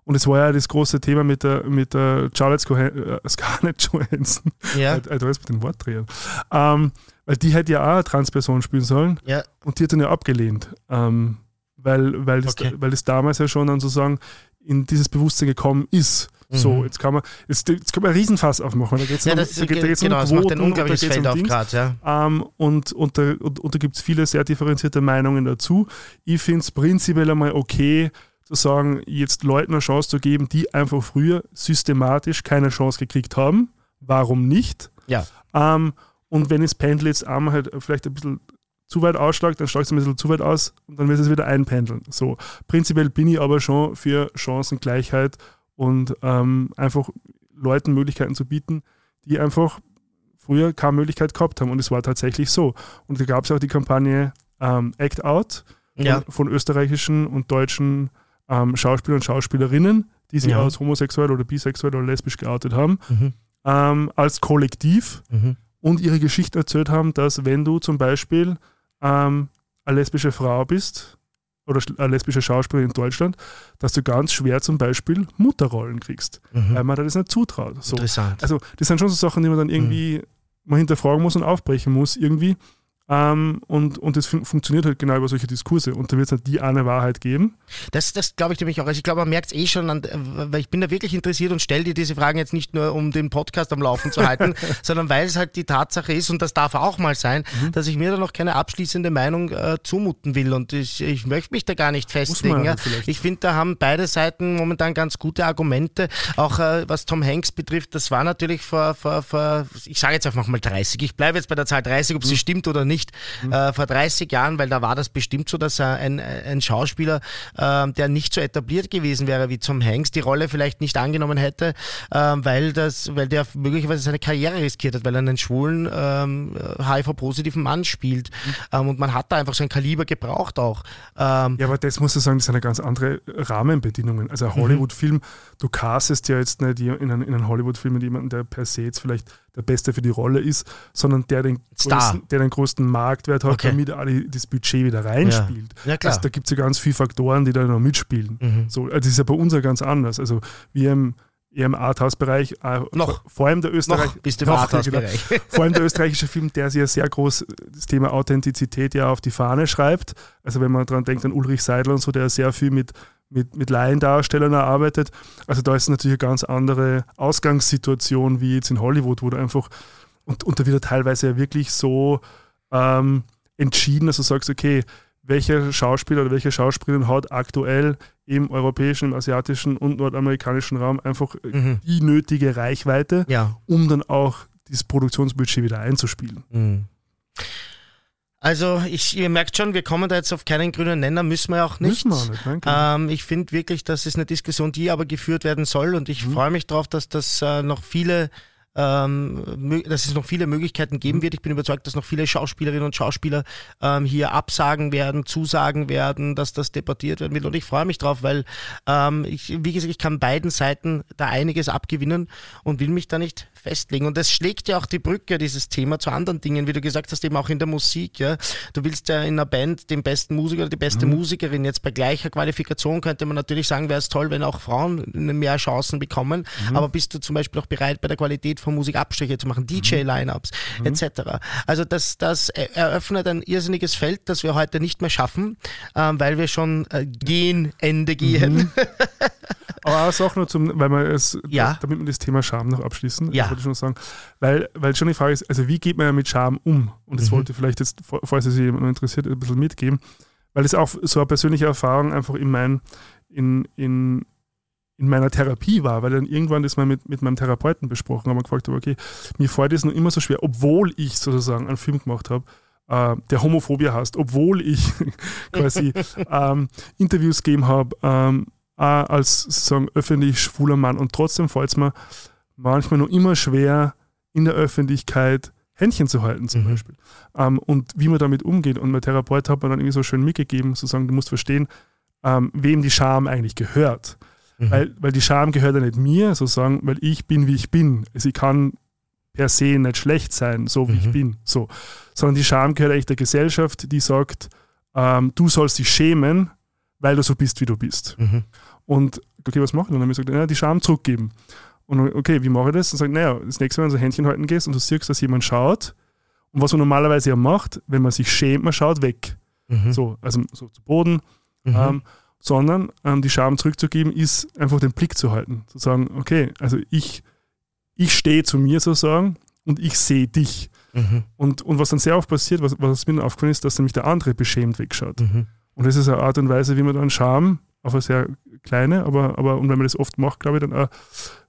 Und es war ja das große Thema mit der, mit der Charlotte Cohen, äh, Scarlett Johansson. Ja, Halt, also mit den Wortdrehern. Ähm, weil die hätte ja auch eine Transperson spielen sollen ja, und die hat dann ja abgelehnt. Ähm, weil, weil, das, Okay. weil das damals ja schon dann sozusagen in dieses Bewusstsein gekommen ist. So, Mhm. jetzt kann man, jetzt, jetzt kann man einen Riesenfass aufmachen. Da geht's ja um, das, da geht, da geht's genau, um Quoten, ein und da unglaubliches geht's Feld um Dings. gerade, ja. Ähm, und, und, da, und, und da gibt es viele sehr differenzierte Meinungen dazu. Ich finde es prinzipiell einmal okay, zu sagen, jetzt Leuten eine Chance zu geben, die einfach früher systematisch keine Chance gekriegt haben. Warum nicht? Ja. Ähm, und wenn das Pendel jetzt einmal halt vielleicht ein bisschen zu weit ausschlägt, dann schlägt es ein bisschen zu weit aus und dann wird es wieder einpendeln. So. Prinzipiell bin ich aber schon für Chancengleichheit und ähm, einfach Leuten Möglichkeiten zu bieten, die einfach früher keine Möglichkeit gehabt haben. Und es war tatsächlich so. Und da gab es auch die Kampagne ähm, Act Out von, Ja, von österreichischen und deutschen ähm, Schauspielern und Schauspielerinnen, die sich Ja. als homosexuell oder bisexuell oder lesbisch geoutet haben, mhm. ähm, als Kollektiv Mhm. und ihre Geschichte erzählt haben, dass wenn du zum Beispiel ähm, eine lesbische Frau bist oder eine lesbische Schauspielerin in Deutschland, dass du ganz schwer zum Beispiel Mutterrollen kriegst, Mhm. weil man das nicht zutraut. So. Interessant. Also das sind schon so Sachen, die man dann Mhm. irgendwie mal hinterfragen muss und aufbrechen muss irgendwie. Ähm, und, und das fun funktioniert halt genau über solche Diskurse. Und da wird es halt die eine Wahrheit geben. Das, das glaube ich nämlich auch. Also ich glaube, man merkt es eh schon, an, weil ich bin da wirklich interessiert und stelle dir diese Fragen jetzt nicht nur, um den Podcast am Laufen zu halten, sondern weil es halt die Tatsache ist, und das darf auch mal sein, Mhm. dass ich mir da noch keine abschließende Meinung äh, zumuten will. Und ich, ich möchte mich da gar nicht festlegen. Ja. halt. Ich finde, da haben beide Seiten momentan ganz gute Argumente. Auch äh, was Tom Hanks betrifft, das war natürlich vor, vor, vor ich sage jetzt einfach mal 30. Ich bleibe jetzt bei der Zahl 30, Mhm. ob sie stimmt oder nicht. Äh, vor 30 Jahren, weil da war das bestimmt so, dass ein, ein Schauspieler, äh, der nicht so etabliert gewesen wäre wie Tom Hanks, die Rolle vielleicht nicht angenommen hätte, äh, weil, das, weil der möglicherweise seine Karriere riskiert hat, weil er einen schwulen, ähm, HIV-positiven Mann spielt. Ähm, und man hat da einfach so ein Kaliber gebraucht auch. Ähm, Ja, aber das muss ich sagen, das sind ja ganz andere Rahmenbedingungen. Also Mhm. ein Hollywood-Film, du castest ja jetzt nicht in einen, in einen Hollywood-Film mit jemandem, der per se jetzt vielleicht der Beste für die Rolle ist, sondern der den, Star. größten, der den größten Marktwert hat, Okay. damit die, das Budget wieder reinspielt. Ja, klar. Also da gibt es ja ganz viele Faktoren, die da noch mitspielen. Mhm. So, also das ist ja bei uns ja ganz anders. Also wir im, eher im Arthouse-Bereich, äh, Noch. vor, allem der Österreich, Noch bist du im Noch, Arthouse-Bereich. vor allem der österreichische Film, der sich ja sehr groß das Thema Authentizität ja auf die Fahne schreibt. Also wenn man daran denkt an Ulrich Seidel und so, der sehr viel mit, mit, mit Laiendarstellern arbeitet. Also da ist natürlich eine ganz andere Ausgangssituation wie jetzt in Hollywood, wo du einfach, und, und da wird er teilweise ja wirklich so ähm, entschieden, dass du sagst, okay, welcher Schauspieler oder welche Schauspielerin hat aktuell im europäischen, im asiatischen und nordamerikanischen Raum einfach äh, Mhm. die nötige Reichweite, Ja. um dann auch dieses Produktionsbudget wieder einzuspielen. Mhm. Also, ich, ihr merkt schon, wir kommen da jetzt auf keinen grünen Nenner, müssen wir auch nicht. Müssen wir auch nicht, genau. Ähm, ich finde wirklich, das ist eine Diskussion, die aber geführt werden soll und ich Mhm. freue mich darauf, dass das äh, noch viele ähm, dass es noch viele Möglichkeiten geben Mhm. wird. Ich bin überzeugt, dass noch viele Schauspielerinnen und Schauspieler ähm, hier absagen werden, zusagen werden, dass das debattiert werden wird. Und ich freue mich drauf, weil ähm, ich, wie gesagt, ich kann beiden Seiten da einiges abgewinnen und will mich da nicht festlegen. Und das schlägt ja auch die Brücke, dieses Thema, zu anderen Dingen, wie du gesagt hast, eben auch in der Musik. Ja? Du willst ja in einer Band den besten Musiker oder die beste Musikerin. Jetzt bei gleicher Qualifikation könnte man natürlich sagen, wäre es toll, wenn auch Frauen mehr Chancen bekommen. Aber bist du zum Beispiel auch bereit, bei der Qualität von Musik Abstriche zu machen, DJ-Lineups etc. Also das, das er- eröffnet ein irrsinniges Feld, das wir heute nicht mehr schaffen, ähm, weil wir schon äh, gehen, Ende gehen. Aber auch Sache nur zum, weil man es, Ja. damit wir das Thema Scham noch abschließen, Ja. wollte ich schon sagen, weil, weil schon die Frage ist, also wie geht man ja mit Scham um? Und das Mhm. wollte ich vielleicht jetzt, falls es jemand interessiert, ein bisschen mitgeben, weil es auch so eine persönliche Erfahrung einfach in, mein, in, in, in meiner Therapie war, weil dann irgendwann das mal mit, mit meinem Therapeuten besprochen haben und gefragt habe, okay, mir fällt es noch immer so schwer, obwohl ich sozusagen einen Film gemacht habe, äh, der Homophobie hast, obwohl ich quasi ähm, Interviews gegeben habe, ähm, auch als sozusagen öffentlich schwuler Mann und trotzdem fällt es mir manchmal noch immer schwer, in der Öffentlichkeit Händchen zu halten zum Mhm. Beispiel. Ähm, und wie man damit umgeht. Und mein Therapeut hat mir dann irgendwie so schön mitgegeben, zu sagen, du musst verstehen, ähm, wem die Scham eigentlich gehört. Mhm. Weil, weil die Scham gehört ja nicht mir, sozusagen, weil ich bin, wie ich bin. Also ich kann per se nicht schlecht sein, so wie ich Mhm. bin. So. Sondern die Scham gehört eigentlich der Gesellschaft, die sagt, ähm, du sollst dich schämen, weil du so bist, wie du bist. Mhm. Und okay, was machen? Und dann habe ich gesagt, ja, die Scham zurückgeben. Und okay, wie mache ich das? Und sage, naja, das nächste Mal, wenn du so Händchen halten gehst und du siehst, dass jemand schaut, und was man normalerweise ja macht, wenn man sich schämt, man schaut weg. Mhm. So, also so zu Boden, Mhm. ähm, sondern ähm, die Scham zurückzugeben, ist einfach den Blick zu halten. Zu sagen, okay, also ich, ich stehe zu mir sozusagen und ich sehe dich. Mhm. Und, und was dann sehr oft passiert, was, was mir dann aufgefallen ist, dass nämlich der andere beschämt wegschaut. Mhm. Und das ist eine Art und Weise, wie man dann Scham auf eine sehr kleine, aber, aber und wenn man das oft macht, glaube ich, dann eine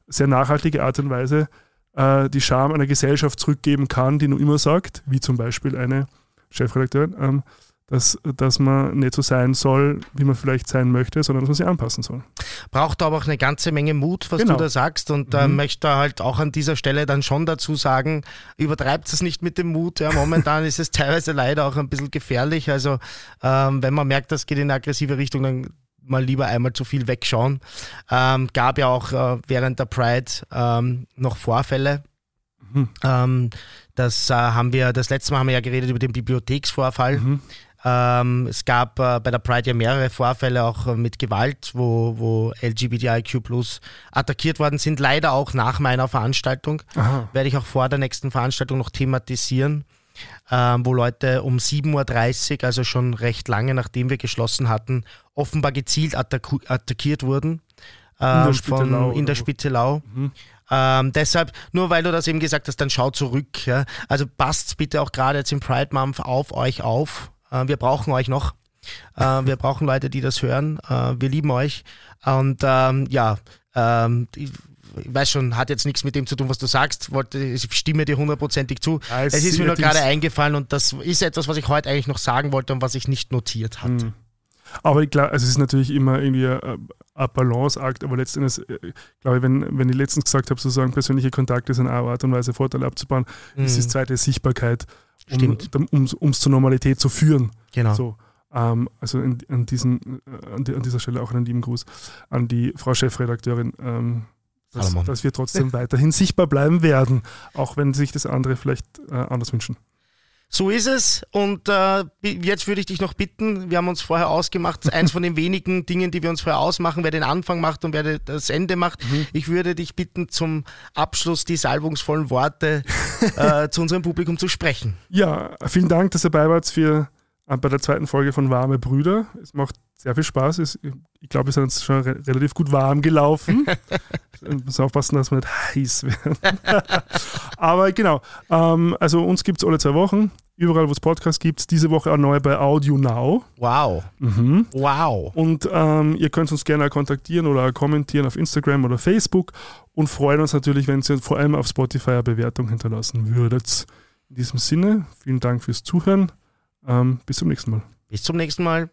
sehr nachhaltige Art und Weise äh, die Scham einer Gesellschaft zurückgeben kann, die nur immer sagt, wie zum Beispiel eine Chefredakteurin, ähm, dass, dass man nicht so sein soll, wie man vielleicht sein möchte, sondern dass man sich anpassen soll. Braucht aber auch eine ganze Menge Mut, was Genau. du da sagst. Und äh, Mhm. möchte halt auch an dieser Stelle dann schon dazu sagen, übertreibt es nicht mit dem Mut. Ja, momentan ist es teilweise leider auch ein bisschen gefährlich. Also ähm, wenn man merkt, das geht in eine aggressive Richtung, dann mal lieber einmal zu viel wegschauen. Ähm, gab ja auch äh, während der Pride ähm, noch Vorfälle. Mhm. Ähm, das äh, haben wir, das letzte Mal haben wir ja geredet über den Bibliotheksvorfall. Mhm. Ähm, es gab äh, bei der Pride ja mehrere Vorfälle auch äh, mit Gewalt, wo, wo LGBTIQ attackiert worden sind. Leider auch nach meiner Veranstaltung. Aha. Werde ich auch vor der nächsten Veranstaltung noch thematisieren, ähm, wo Leute um 7.30 Uhr, also schon recht lange nachdem wir geschlossen hatten, offenbar gezielt attackiert wurden. der ähm, Spittelau von, in der wo? Spittelau. Mhm. Ähm, deshalb, nur weil du das eben gesagt hast, dann schau zurück. Ja? Also passt bitte auch gerade jetzt im Pride Month auf euch auf. Äh, wir brauchen euch noch. Äh, wir brauchen Leute, die das hören. Äh, wir lieben euch. Und ähm, ja, ähm, ich, ich weiß schon, hat jetzt nichts mit dem zu tun, was du sagst. Wollte, ich stimme dir hundertprozentig zu. Ja, es ist mir nur gerade eingefallen und das ist etwas, was ich heute eigentlich noch sagen wollte und was ich nicht notiert hatte. Mhm. Aber ich glaube, also es ist natürlich immer irgendwie ein Balanceakt, aber letztendlich, äh, glaube ich, wenn, wenn ich letztens gesagt habe, sozusagen persönliche Kontakte sind eine Art und Weise, Vorteile abzubauen, ist das Mhm. zweite Sichtbarkeit, um es zur Normalität zu führen. Genau. So, ähm, also in, an, diesen, äh, an, die, an dieser Stelle auch einen lieben Gruß an die Frau Chefredakteurin, ähm, dass, dass wir trotzdem weiterhin sichtbar bleiben werden, auch wenn sich das andere vielleicht äh, anders wünschen. So ist es. Und äh, jetzt würde ich dich noch bitten, wir haben uns vorher ausgemacht, eins von den wenigen Dingen, die wir uns vorher ausmachen, wer den Anfang macht und wer das Ende macht. Ich würde dich bitten, zum Abschluss die salbungsvollen Worte äh, zu unserem Publikum zu sprechen. Ja, vielen Dank, dass ihr dabei wart für, äh, bei der zweiten Folge von Warme Brüder. Es macht sehr viel Spaß. Es, ich glaube, wir sind jetzt schon re relativ gut warm gelaufen. Wir müssen aufpassen, dass wir nicht heiß werden. Aber genau, ähm, also uns gibt es alle zwei Wochen. Überall, wo es Podcasts gibt. Diese Woche auch neu bei Audio Now. Wow. Mhm. Wow. Und ähm, ihr könnt uns gerne kontaktieren oder kommentieren auf Instagram oder Facebook und freuen uns natürlich, wenn ihr vor allem auf Spotify eine Bewertung hinterlassen würdet. In diesem Sinne, vielen Dank fürs Zuhören. Ähm, bis zum nächsten Mal. Bis zum nächsten Mal.